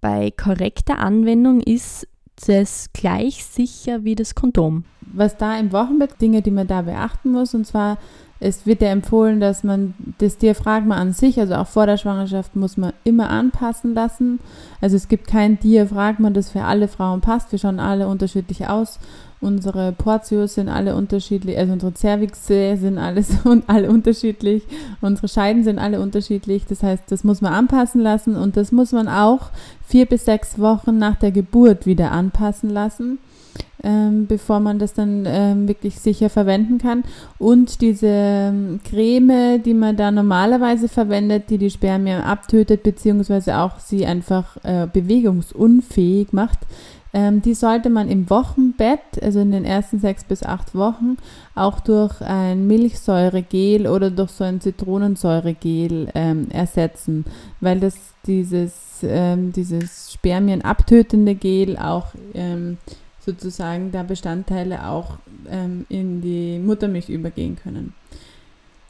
Bei korrekter Anwendung ist das gleich sicher wie das Kondom. Was da im Wochenbett, Dinge, die man da beachten muss, und zwar es wird ja empfohlen, dass man das Diaphragma an sich, also auch vor der Schwangerschaft, muss man immer anpassen lassen. Also es gibt kein Diaphragma, das für alle Frauen passt. Wir schauen alle unterschiedlich aus. Unsere Portios sind alle unterschiedlich, also unsere Cervixe sind alles und alle unterschiedlich. Unsere Scheiden sind alle unterschiedlich. Das heißt, das muss man anpassen lassen und das muss man auch vier bis sechs Wochen nach der Geburt wieder anpassen lassen ähm, bevor man das dann ähm, wirklich sicher verwenden kann. Und diese ähm, Creme, die man da normalerweise verwendet, die die Spermien abtötet, beziehungsweise auch sie einfach äh, bewegungsunfähig macht, ähm, die sollte man im Wochenbett, also in den ersten sechs bis acht Wochen, auch durch ein Milchsäuregel oder durch so ein Zitronensäuregel ähm, ersetzen, weil das dieses, ähm, dieses Spermien abtötende Gel auch ähm, sozusagen da Bestandteile auch ähm, in die Muttermilch übergehen können.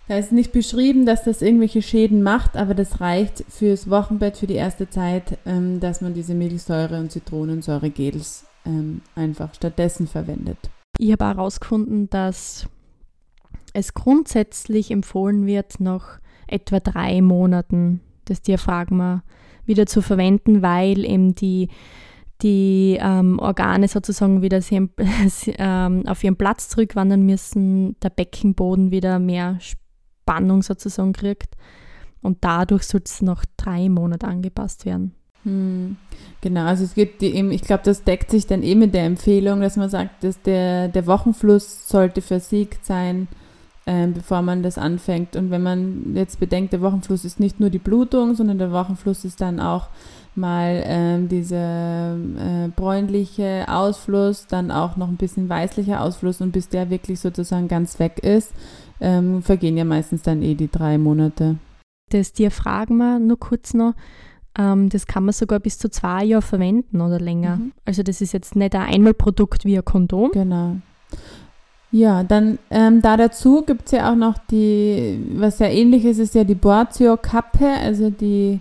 Da ist nicht beschrieben, dass das irgendwelche Schäden macht, aber das reicht fürs Wochenbett für die erste Zeit, ähm, dass man diese Milchsäure- und Zitronensäure-Gels ähm, einfach stattdessen verwendet. Ich habe auch herausgefunden, dass es grundsätzlich empfohlen wird, nach etwa drei Monaten das Diaphragma wieder zu verwenden, weil eben die die ähm, Organe sozusagen wieder sie, ähm, auf ihren Platz zurückwandern müssen, der Beckenboden wieder mehr Spannung sozusagen kriegt und dadurch soll es nach drei Monaten angepasst werden. Hm, genau, also es gibt die eben, ich glaube, das deckt sich dann eben mit der Empfehlung, dass man sagt, dass der, der Wochenfluss sollte versiegt sein, äh, bevor man das anfängt. Und wenn man jetzt bedenkt, der Wochenfluss ist nicht nur die Blutung, sondern der Wochenfluss ist dann auch mal ähm, dieser äh, bräunliche Ausfluss, dann auch noch ein bisschen weißlicher Ausfluss und bis der wirklich sozusagen ganz weg ist, ähm, vergehen ja meistens dann eh die drei Monate. Das Diaphragma, nur kurz noch, ähm, das kann man sogar bis zu zwei Jahre verwenden oder länger. Mhm. Also das ist jetzt nicht ein Einmalprodukt wie ein Kondom. Genau. Ja, dann ähm, da dazu gibt es ja auch noch die, was ja ähnlich ist, ist ja die Borzio-Kappe, also die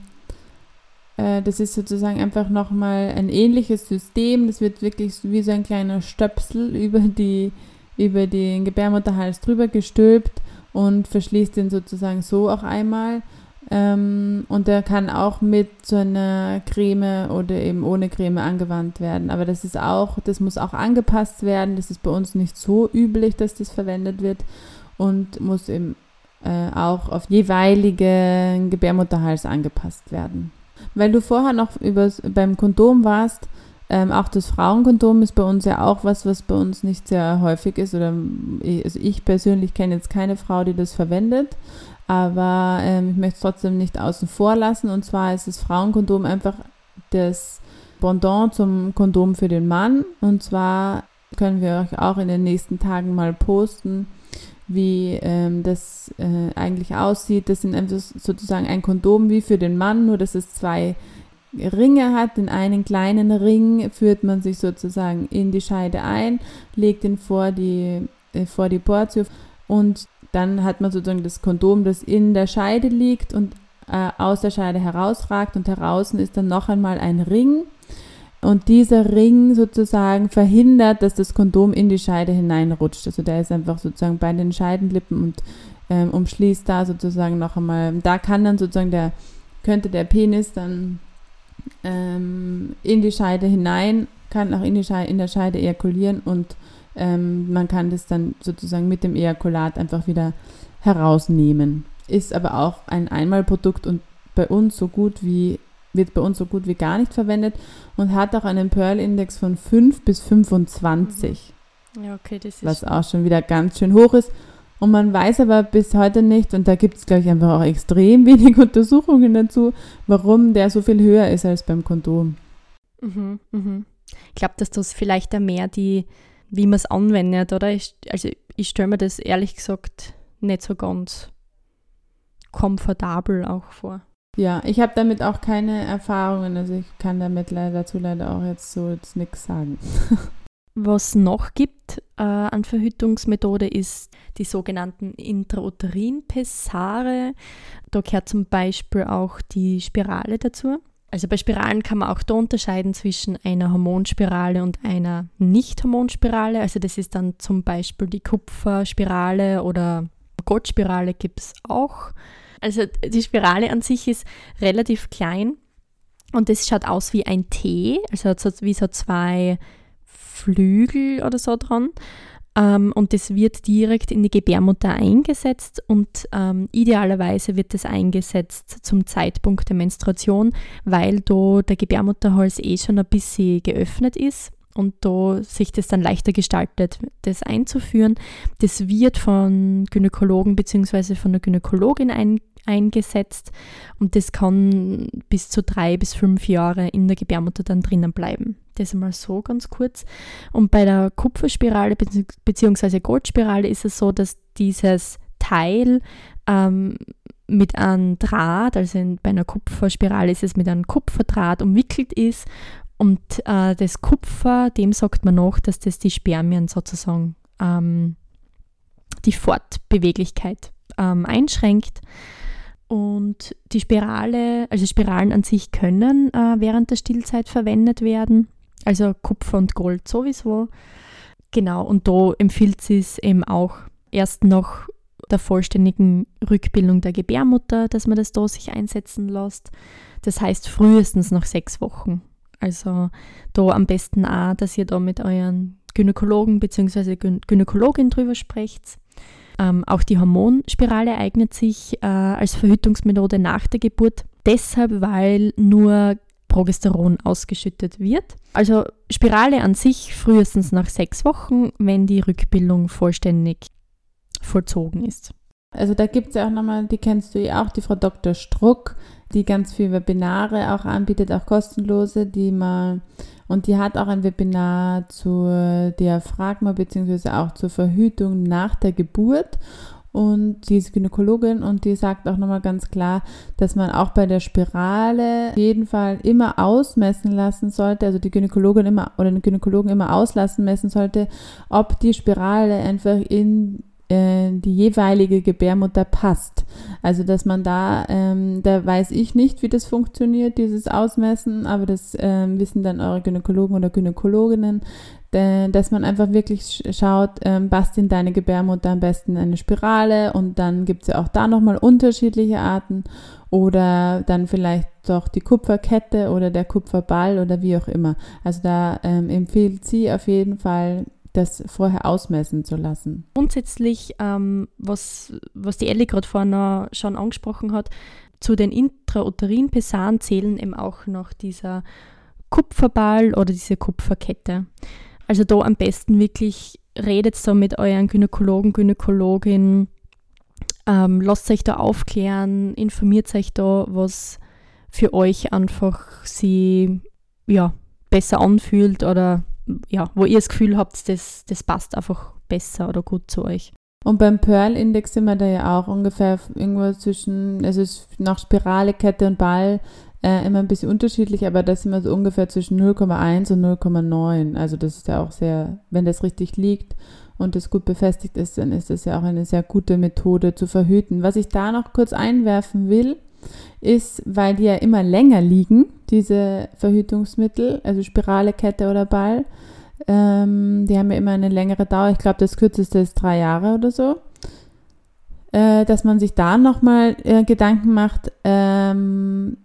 äh, das ist sozusagen einfach nochmal ein ähnliches System. Das wird wirklich wie so ein kleiner Stöpsel über, die, über den Gebärmutterhals drüber gestülpt und verschließt den sozusagen so auch einmal. Ähm, und der kann auch mit so einer Creme oder eben ohne Creme angewandt werden. Aber das ist auch, das muss auch angepasst werden. Das ist bei uns nicht so üblich, dass das verwendet wird und muss eben äh, auch auf jeweilige Gebärmutterhals angepasst werden. Weil du vorher noch übers, beim Kondom warst, ähm, auch das Frauenkondom ist bei uns ja auch was, was bei uns nicht sehr häufig ist. Oder also ich persönlich kenne jetzt keine Frau, die das verwendet. Aber ähm, ich möchte es trotzdem nicht außen vor lassen. Und zwar ist das Frauenkondom einfach das Pendant zum Kondom für den Mann. Und zwar können wir euch auch in den nächsten Tagen mal posten, wie ähm, das äh, eigentlich aussieht. Das sind einfach sozusagen ein Kondom wie für den Mann, nur dass es zwei Ringe hat. In einen kleinen Ring führt man sich sozusagen in die Scheide ein, legt ihn vor die, äh, vor die Portio und dann hat man sozusagen das Kondom, das in der Scheide liegt und äh, aus der Scheide herausragt und heraus ist dann noch einmal ein Ring und dieser Ring sozusagen verhindert, dass das Kondom in die Scheide hineinrutscht. Also der ist einfach sozusagen bei den Scheidenlippen und ähm, umschließt da sozusagen noch einmal. Da kann dann sozusagen der, könnte der Penis dann ähm, in die Scheide hinein, kann auch in, die Scheide, in der Scheide ejakulieren und ähm, man kann das dann sozusagen mit dem Ejakulat einfach wieder herausnehmen. Ist aber auch ein Einmalprodukt und bei uns so gut wie wird bei uns so gut wie gar nicht verwendet und hat auch einen Pearl-Index von 5 bis 25. Ja, okay, das ist. Was auch schon wieder ganz schön hoch ist. Und man weiß aber bis heute nicht, und da gibt es, glaube ich, einfach auch extrem wenig Untersuchungen dazu, warum der so viel höher ist als beim Kondom. Mhm, mhm. Ich glaube, dass das vielleicht da mehr die, wie man es anwendet, oder? Ich, also ich stelle mir das ehrlich gesagt nicht so ganz komfortabel auch vor. Ja, ich habe damit auch keine Erfahrungen, also ich kann damit leider dazu leider auch jetzt so jetzt nichts sagen. Was noch gibt äh, an Verhütungsmethode ist die sogenannten Intrauterin-Pessare. Da gehört zum Beispiel auch die Spirale dazu. Also bei Spiralen kann man auch da unterscheiden zwischen einer Hormonspirale und einer Nicht-Hormonspirale. Also das ist dann zum Beispiel die Kupferspirale oder Goldspirale gibt es auch. Also die Spirale an sich ist relativ klein und das schaut aus wie ein T, also wie so zwei Flügel oder so dran. Ähm, und das wird direkt in die Gebärmutter eingesetzt und ähm, idealerweise wird das eingesetzt zum Zeitpunkt der Menstruation, weil da der Gebärmutterhals eh schon ein bisschen geöffnet ist und da sich das dann leichter gestaltet, das einzuführen. Das wird von Gynäkologen bzw. von der Gynäkologin ein, eingesetzt und das kann bis zu drei bis fünf Jahre in der Gebärmutter dann drinnen bleiben. Das einmal so ganz kurz. Und bei der Kupferspirale bzw. Goldspirale ist es so, dass dieses Teil ähm, mit einem Draht, also in, bei einer Kupferspirale ist es mit einem Kupferdraht umwickelt ist und äh, das Kupfer, dem sagt man noch, dass das die Spermien sozusagen ähm, die Fortbeweglichkeit ähm, einschränkt. Und die Spirale, also Spiralen an sich können äh, während der Stillzeit verwendet werden. Also Kupfer und Gold sowieso. Genau, und da empfiehlt es eben auch erst nach der vollständigen Rückbildung der Gebärmutter, dass man das da sich einsetzen lässt. Das heißt frühestens nach sechs Wochen. Also da am besten auch, dass ihr da mit euren Gynäkologen bzw. Gynäkologin drüber sprecht. Ähm, auch die Hormonspirale eignet sich äh, als Verhütungsmethode nach der Geburt. Deshalb, weil nur Progesteron ausgeschüttet wird. Also Spirale an sich frühestens nach sechs Wochen, wenn die Rückbildung vollständig vollzogen ist. Also da gibt es ja auch nochmal, die kennst du ja auch, die Frau Dr. Struck, die ganz viele Webinare auch anbietet, auch kostenlose, die mal und die hat auch ein Webinar zur Diaphragma beziehungsweise auch zur Verhütung nach der Geburt. Und die ist Gynäkologin und die sagt auch nochmal ganz klar, dass man auch bei der Spirale jeden Fall immer ausmessen lassen sollte, also die Gynäkologin immer oder den Gynäkologen immer auslassen messen sollte, ob die Spirale einfach in äh, die jeweilige Gebärmutter passt. Also dass man da, ähm, da weiß ich nicht, wie das funktioniert, dieses Ausmessen, aber das ähm, wissen dann eure Gynäkologen oder Gynäkologinnen, dass man einfach wirklich schaut, ähm, passt in deine Gebärmutter am besten eine Spirale und dann gibt es ja auch da nochmal unterschiedliche Arten oder dann vielleicht doch die Kupferkette oder der Kupferball oder wie auch immer. Also da ähm, empfiehlt sie auf jeden Fall das vorher ausmessen zu lassen. Grundsätzlich, ähm, was, was die Ellie gerade vorhin schon angesprochen hat, zu den Intrauterin-Pesaren zählen eben auch noch dieser Kupferball oder diese Kupferkette. Also da am besten wirklich redet so mit euren Gynäkologen, Gynäkologin, ähm, lasst euch da aufklären, informiert euch da, was für euch einfach sie ja, besser anfühlt oder ja, wo ihr das Gefühl habt, das, das passt einfach besser oder gut zu euch. Und beim Pearl-Index sind wir da ja auch ungefähr irgendwo zwischen, also nach Spirale, Kette und Ball äh, immer ein bisschen unterschiedlich, aber das sind wir so ungefähr zwischen 0,1 und 0,9. Also das ist ja auch sehr, wenn das richtig liegt und das gut befestigt ist, dann ist das ja auch eine sehr gute Methode zu verhüten. Was ich da noch kurz einwerfen will, ist, weil die ja immer länger liegen, diese Verhütungsmittel, also Spirale, Kette oder Ball. Ähm, die haben ja immer eine längere Dauer. Ich glaube, das kürzeste ist drei Jahre oder so. Äh, dass man sich da nochmal äh, Gedanken macht, ähm,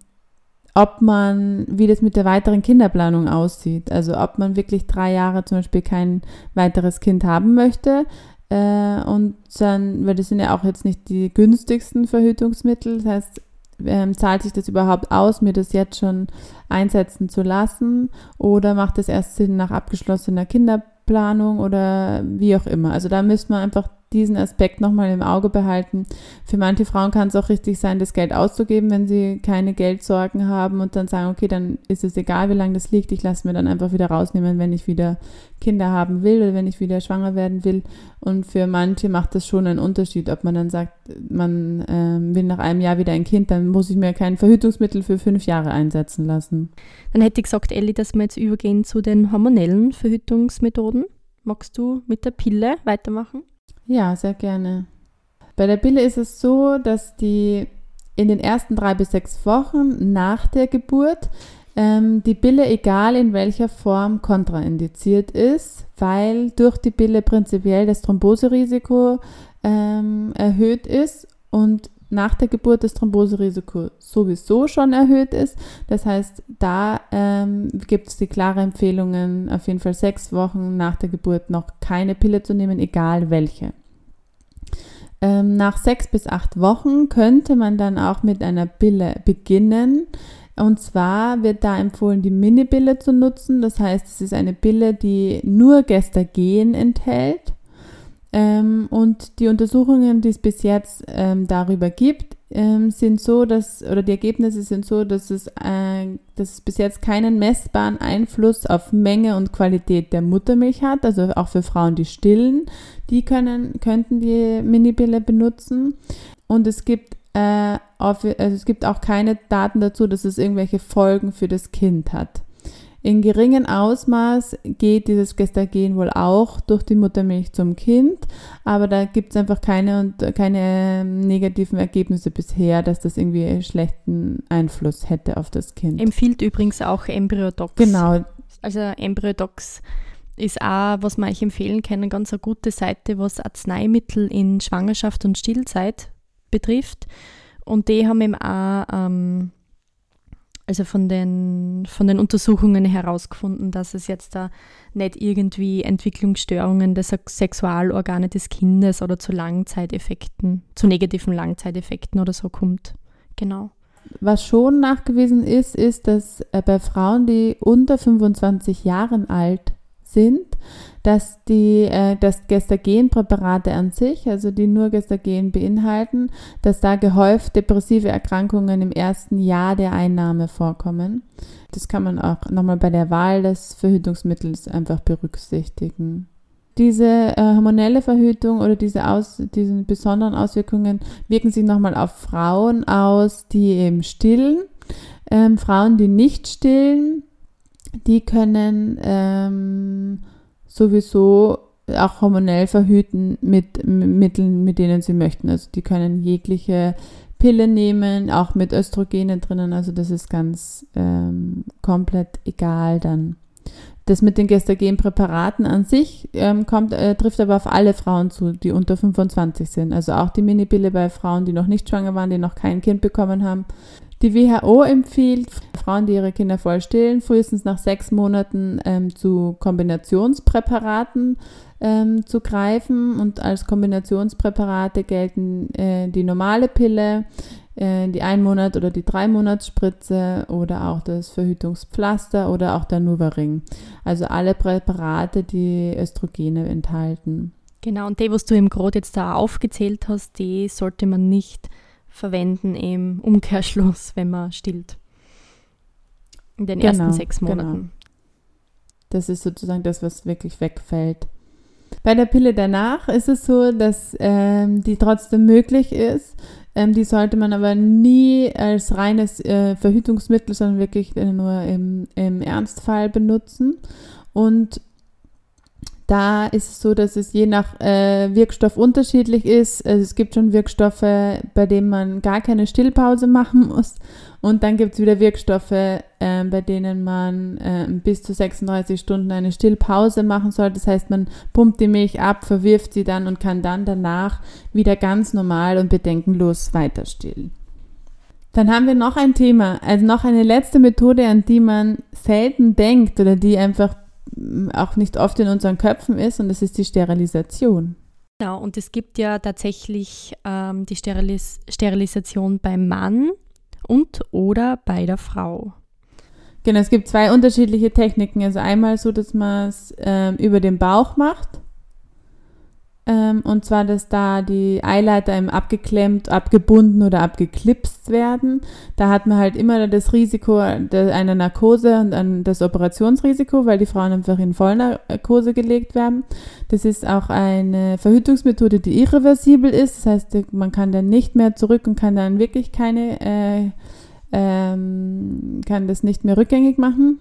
ob man, wie das mit der weiteren Kinderplanung aussieht. Also ob man wirklich drei Jahre zum Beispiel kein weiteres Kind haben möchte. Äh, und dann, weil das sind ja auch jetzt nicht die günstigsten Verhütungsmittel. Das heißt, ähm, zahlt sich das überhaupt aus, mir das jetzt schon einsetzen zu lassen? Oder macht es erst Sinn nach abgeschlossener Kinderplanung oder wie auch immer? Also da müsste man einfach diesen Aspekt nochmal im Auge behalten. Für manche Frauen kann es auch richtig sein, das Geld auszugeben, wenn sie keine Geldsorgen haben und dann sagen, okay, dann ist es egal, wie lange das liegt, ich lasse mir dann einfach wieder rausnehmen, wenn ich wieder Kinder haben will oder wenn ich wieder schwanger werden will. Und für manche macht das schon einen Unterschied, ob man dann sagt, man ähm, will nach einem Jahr wieder ein Kind, dann muss ich mir kein Verhütungsmittel für fünf Jahre einsetzen lassen. Dann hätte ich gesagt, Elli, dass wir jetzt übergehen zu den hormonellen Verhütungsmethoden. Magst du mit der Pille weitermachen? Ja, sehr gerne. Bei der Pille ist es so, dass die in den ersten drei bis sechs Wochen nach der Geburt ähm, die Pille, egal in welcher Form, kontraindiziert ist, weil durch die Pille prinzipiell das Thromboserisiko ähm, erhöht ist und nach der Geburt das Thromboserisiko sowieso schon erhöht ist. Das heißt, da ähm, gibt es die klare Empfehlungen, auf jeden Fall sechs Wochen nach der Geburt noch keine Pille zu nehmen, egal welche. Ähm, nach sechs bis acht Wochen könnte man dann auch mit einer Pille beginnen. Und zwar wird da empfohlen, die Mini-Pille zu nutzen. Das heißt, es ist eine Pille, die nur Gestagen enthält ähm, und die Untersuchungen, die es bis jetzt ähm, darüber gibt, ähm, sind so, dass, oder die Ergebnisse sind so, dass es, äh, dass es bis jetzt keinen messbaren Einfluss auf Menge und Qualität der Muttermilch hat, also auch für Frauen, die stillen, die können, könnten die Minipille benutzen. Und es gibt, äh, auf, also es gibt auch keine Daten dazu, dass es irgendwelche Folgen für das Kind hat. In geringem Ausmaß geht dieses Gestagen wohl auch durch die Muttermilch zum Kind, aber da gibt es einfach keine, keine ähm, negativen Ergebnisse bisher, dass das irgendwie einen schlechten Einfluss hätte auf das Kind. Empfiehlt übrigens auch Embryodox. Genau. Also Embryodox ist auch, was man euch empfehlen kann, eine ganz eine gute Seite, was Arzneimittel in Schwangerschaft und Stillzeit betrifft. Und die haben eben auch ähm, also von den, von den Untersuchungen herausgefunden, dass es jetzt da nicht irgendwie Entwicklungsstörungen der Sexualorgane des Kindes oder zu Langzeiteffekten, zu negativen Langzeiteffekten oder so kommt. Genau. Was schon nachgewiesen ist, ist, dass äh, bei Frauen, die unter 25 Jahren alt sind, dass die äh, dass Gestagenpräparate an sich, also die nur Gestagen beinhalten, dass da gehäuft depressive Erkrankungen im ersten Jahr der Einnahme vorkommen. Das kann man auch nochmal bei der Wahl des Verhütungsmittels einfach berücksichtigen. Diese äh, hormonelle Verhütung oder diese, aus, diese besonderen Auswirkungen wirken sich nochmal auf Frauen aus, die eben stillen. Ähm, Frauen, die nicht stillen, die können ähm, sowieso auch hormonell verhüten mit Mitteln, mit denen sie möchten. Also die können jegliche Pille nehmen, auch mit Östrogenen drinnen. Also das ist ganz ähm, komplett egal dann. Das mit den Gestagenpräparaten an sich ähm, kommt, äh, trifft aber auf alle Frauen zu, die unter 25 sind. Also auch die Minipille bei Frauen, die noch nicht schwanger waren, die noch kein Kind bekommen haben. Die WHO empfiehlt Frauen, die ihre Kinder voll stillen, frühestens nach sechs Monaten ähm, zu Kombinationspräparaten ähm, zu greifen. Und als Kombinationspräparate gelten äh, die normale Pille, äh, die ein Monat oder die drei Monatsspritze oder auch das Verhütungspflaster oder auch der Nuvaring. Also alle Präparate, die Östrogene enthalten. Genau, und die, was du im Grot jetzt da aufgezählt hast, die sollte man nicht verwenden im Umkehrschluss, wenn man stillt. In den genau, ersten sechs genau. Monaten. Genau. Das ist sozusagen das, was wirklich wegfällt. Bei der Pille danach ist es so, dass ähm, die trotzdem möglich ist. Ähm, die sollte man aber nie als reines äh, Verhütungsmittel, sondern wirklich nur im, im Ernstfall benutzen. Und da ist es so, dass es je nach äh, Wirkstoff unterschiedlich ist. Also es gibt schon Wirkstoffe, bei denen man gar keine Stillpause machen muss. Und dann gibt es wieder Wirkstoffe, äh, bei denen man äh, bis zu 36 Stunden eine Stillpause machen soll. Das heißt, man pumpt die Milch ab, verwirft sie dann und kann dann danach wieder ganz normal und bedenkenlos weiter stillen. Dann haben wir noch ein Thema, also noch eine letzte Methode, an die man selten denkt oder die einfach auch nicht oft in unseren Köpfen ist und das ist die Sterilisation. Genau, und es gibt ja tatsächlich ähm, die Sterilis Sterilisation beim Mann und oder bei der Frau. Genau, es gibt zwei unterschiedliche Techniken. Also einmal so, dass man es ähm, über den Bauch macht Ähm, und zwar, dass da die Eileiter eben abgeklemmt, abgebunden oder abgeklipst werden. Da hat man halt immer das Risiko einer Narkose und das Operationsrisiko, weil die Frauen einfach in Vollnarkose gelegt werden. Das ist auch eine Verhütungsmethode, die irreversibel ist. Das heißt, man kann dann nicht mehr zurück und kann dann wirklich keine, äh, ähm, kann das nicht mehr rückgängig machen.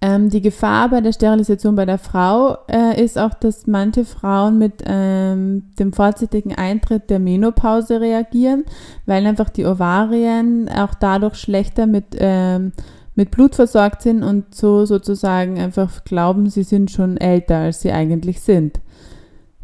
Ähm, die Gefahr bei der Sterilisation bei der Frau äh, ist auch, dass manche Frauen mit ähm, dem vorzeitigen Eintritt der Menopause reagieren, weil einfach die Ovarien auch dadurch schlechter mit, ähm, mit Blut versorgt sind und so sozusagen einfach glauben, sie sind schon älter, als sie eigentlich sind.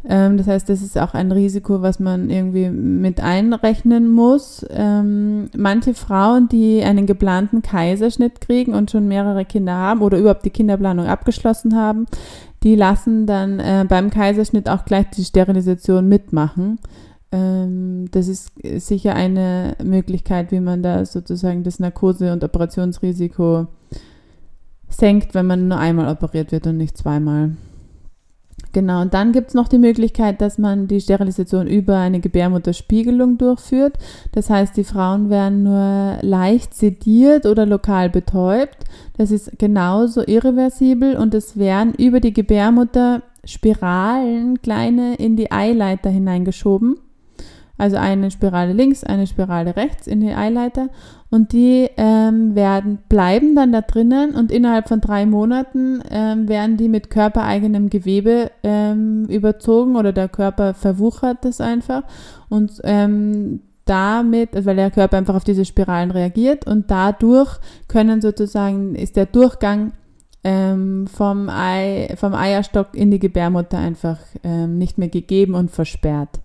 Ähm, das heißt, das ist auch ein Risiko, was man irgendwie mit einrechnen muss. Ähm, manche Frauen, die einen geplanten Kaiserschnitt kriegen und schon mehrere Kinder haben oder überhaupt die Kinderplanung abgeschlossen haben, die lassen dann äh, beim Kaiserschnitt auch gleich die Sterilisation mitmachen. Ähm, das ist sicher eine Möglichkeit, wie man da sozusagen das Narkose- und Operationsrisiko senkt, wenn man nur einmal operiert wird und nicht zweimal. Genau, und dann gibt es noch die Möglichkeit, dass man die Sterilisation über eine Gebärmutterspiegelung durchführt. Das heißt, die Frauen werden nur leicht sediert oder lokal betäubt. Das ist genauso irreversibel und es werden über die Gebärmutter Spiralen, kleine, in die Eileiter hineingeschoben. Also eine Spirale links, eine Spirale rechts in die Eileiter und die ähm, werden, bleiben dann da drinnen und innerhalb von drei Monaten ähm, werden die mit körpereigenem Gewebe ähm, überzogen oder der Körper verwuchert das einfach und ähm, damit, also weil der Körper einfach auf diese Spiralen reagiert und dadurch können sozusagen, ist der Durchgang ähm, vom, Ei, vom Eierstock in die Gebärmutter einfach ähm, nicht mehr gegeben und versperrt.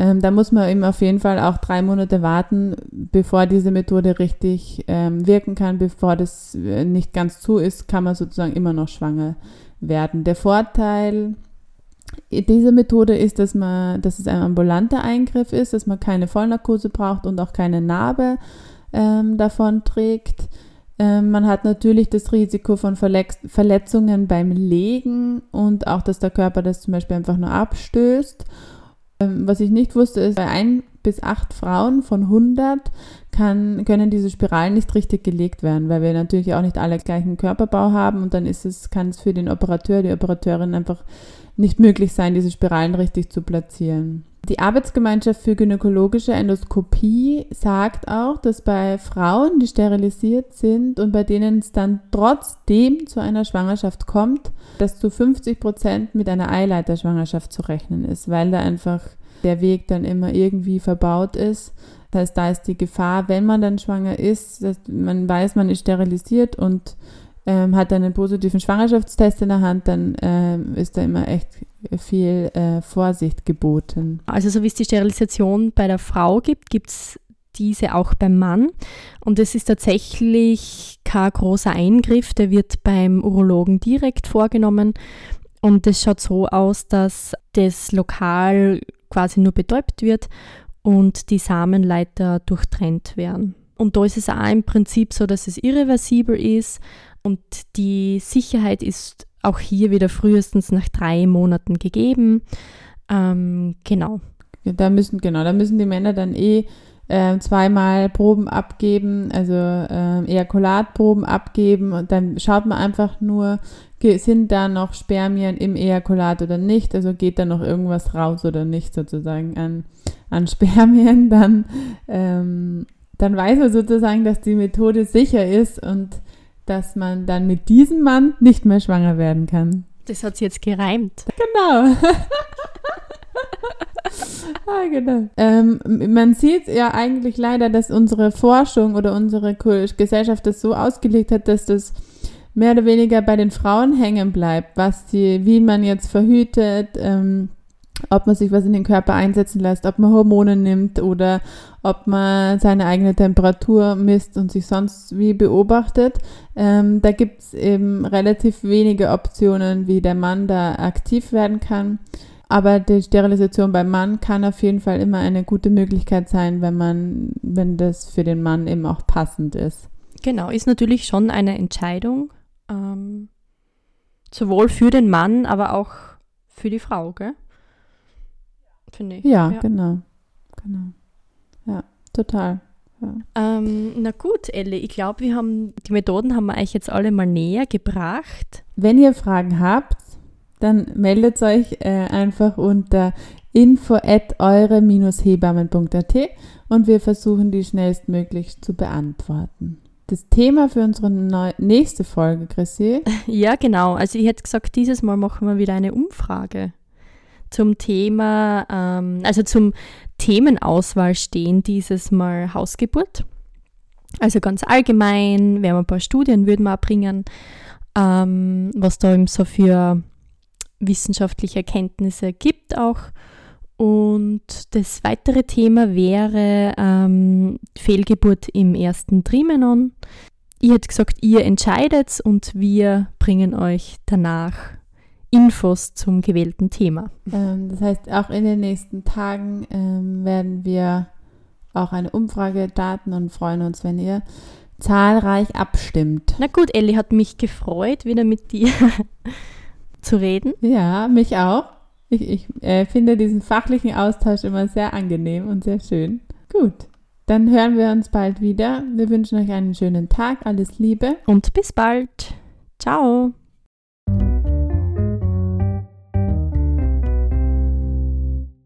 Ähm, da muss man eben auf jeden Fall auch drei Monate warten, bevor diese Methode richtig ähm, wirken kann. Bevor das äh, nicht ganz zu ist, kann man sozusagen immer noch schwanger werden. Der Vorteil dieser Methode ist, dass man, dass es ein ambulanter Eingriff ist, dass man keine Vollnarkose braucht und auch keine Narbe ähm, davon trägt. Ähm, man hat natürlich das Risiko von Verletz Verletzungen beim Legen und auch, dass der Körper das zum Beispiel einfach nur abstößt. Ähm, was ich nicht wusste, ist, bei ein bis acht Frauen von 100 kann, können diese Spiralen nicht richtig gelegt werden, weil wir natürlich auch nicht alle gleichen Körperbau haben und dann ist es, kann es für den Operateur, die Operateurin einfach nicht möglich sein, diese Spiralen richtig zu platzieren. Die Arbeitsgemeinschaft für gynäkologische Endoskopie sagt auch, dass bei Frauen, die sterilisiert sind und bei denen es dann trotzdem zu einer Schwangerschaft kommt, dass zu 50 Prozent mit einer Eileiterschwangerschaft zu rechnen ist, weil da einfach der Weg dann immer irgendwie verbaut ist. Das heißt, da ist die Gefahr, wenn man dann schwanger ist, dass man weiß, man ist sterilisiert und ähm, hat einen positiven Schwangerschaftstest in der Hand, dann ähm, ist da immer echt viel äh, Vorsicht geboten. Also so wie es die Sterilisation bei der Frau gibt, gibt es diese auch beim Mann. Und es ist tatsächlich kein großer Eingriff, der wird beim Urologen direkt vorgenommen. Und es schaut so aus, dass das Lokal quasi nur betäubt wird und die Samenleiter durchtrennt werden. Und da ist es auch im Prinzip so, dass es irreversibel ist und die Sicherheit ist auch hier wieder frühestens nach drei Monaten gegeben. Ähm, genau. Da müssen, genau, da müssen die Männer dann eh äh, zweimal Proben abgeben, also äh, Ejakulatproben abgeben und dann schaut man einfach nur, sind da noch Spermien im Ejakulat oder nicht, also geht da noch irgendwas raus oder nicht sozusagen an, an Spermien, dann, ähm, dann weiß man sozusagen, dass die Methode sicher ist und dass man dann mit diesem Mann nicht mehr schwanger werden kann. Das hat sie jetzt gereimt. Genau. ah, genau. Ähm, man sieht ja eigentlich leider, dass unsere Forschung oder unsere Gesellschaft das so ausgelegt hat, dass das mehr oder weniger bei den Frauen hängen bleibt, was die, wie man jetzt verhütet, ähm, ob man sich was in den Körper einsetzen lässt, ob man Hormone nimmt oder ob man seine eigene Temperatur misst und sich sonst wie beobachtet. Ähm, da gibt es eben relativ wenige Optionen, wie der Mann da aktiv werden kann. Aber die Sterilisation beim Mann kann auf jeden Fall immer eine gute Möglichkeit sein, wenn man, wenn das für den Mann eben auch passend ist. Genau, ist natürlich schon eine Entscheidung, ähm, sowohl für den Mann, aber auch für die Frau, gell? Finde ich. Ja, genau. Genau. Ja, total. Ja. Ähm, na gut, Ellie, ich glaube, wir haben die Methoden haben wir euch jetzt alle mal näher gebracht. Wenn ihr Fragen habt, dann meldet euch äh, einfach unter info at eure-hebammen.at und wir versuchen die schnellstmöglich zu beantworten. Das Thema für unsere neu nächste Folge, Chrissy. Ja, genau. Also ich hätte gesagt, dieses Mal machen wir wieder eine Umfrage zum Thema, ähm, also zum Themenauswahl stehen dieses Mal Hausgeburt. Also ganz allgemein, wir haben ein paar Studien, würden wir bringen, ähm, was da eben so für wissenschaftliche Erkenntnisse gibt auch. Und das weitere Thema wäre ähm, Fehlgeburt im ersten Trimenon. Ich hätte gesagt, ihr entscheidet und wir bringen euch danach Infos zum gewählten Thema. Ähm, das heißt, auch in den nächsten Tagen ähm, werden wir auch eine Umfrage starten und freuen uns, wenn ihr zahlreich abstimmt. Na gut, Elli hat mich gefreut, wieder mit dir zu reden. Ja, mich auch. Ich, ich äh, finde diesen fachlichen Austausch immer sehr angenehm und sehr schön. Gut, dann hören wir uns bald wieder. Wir wünschen euch einen schönen Tag, alles Liebe. Und bis bald. Ciao.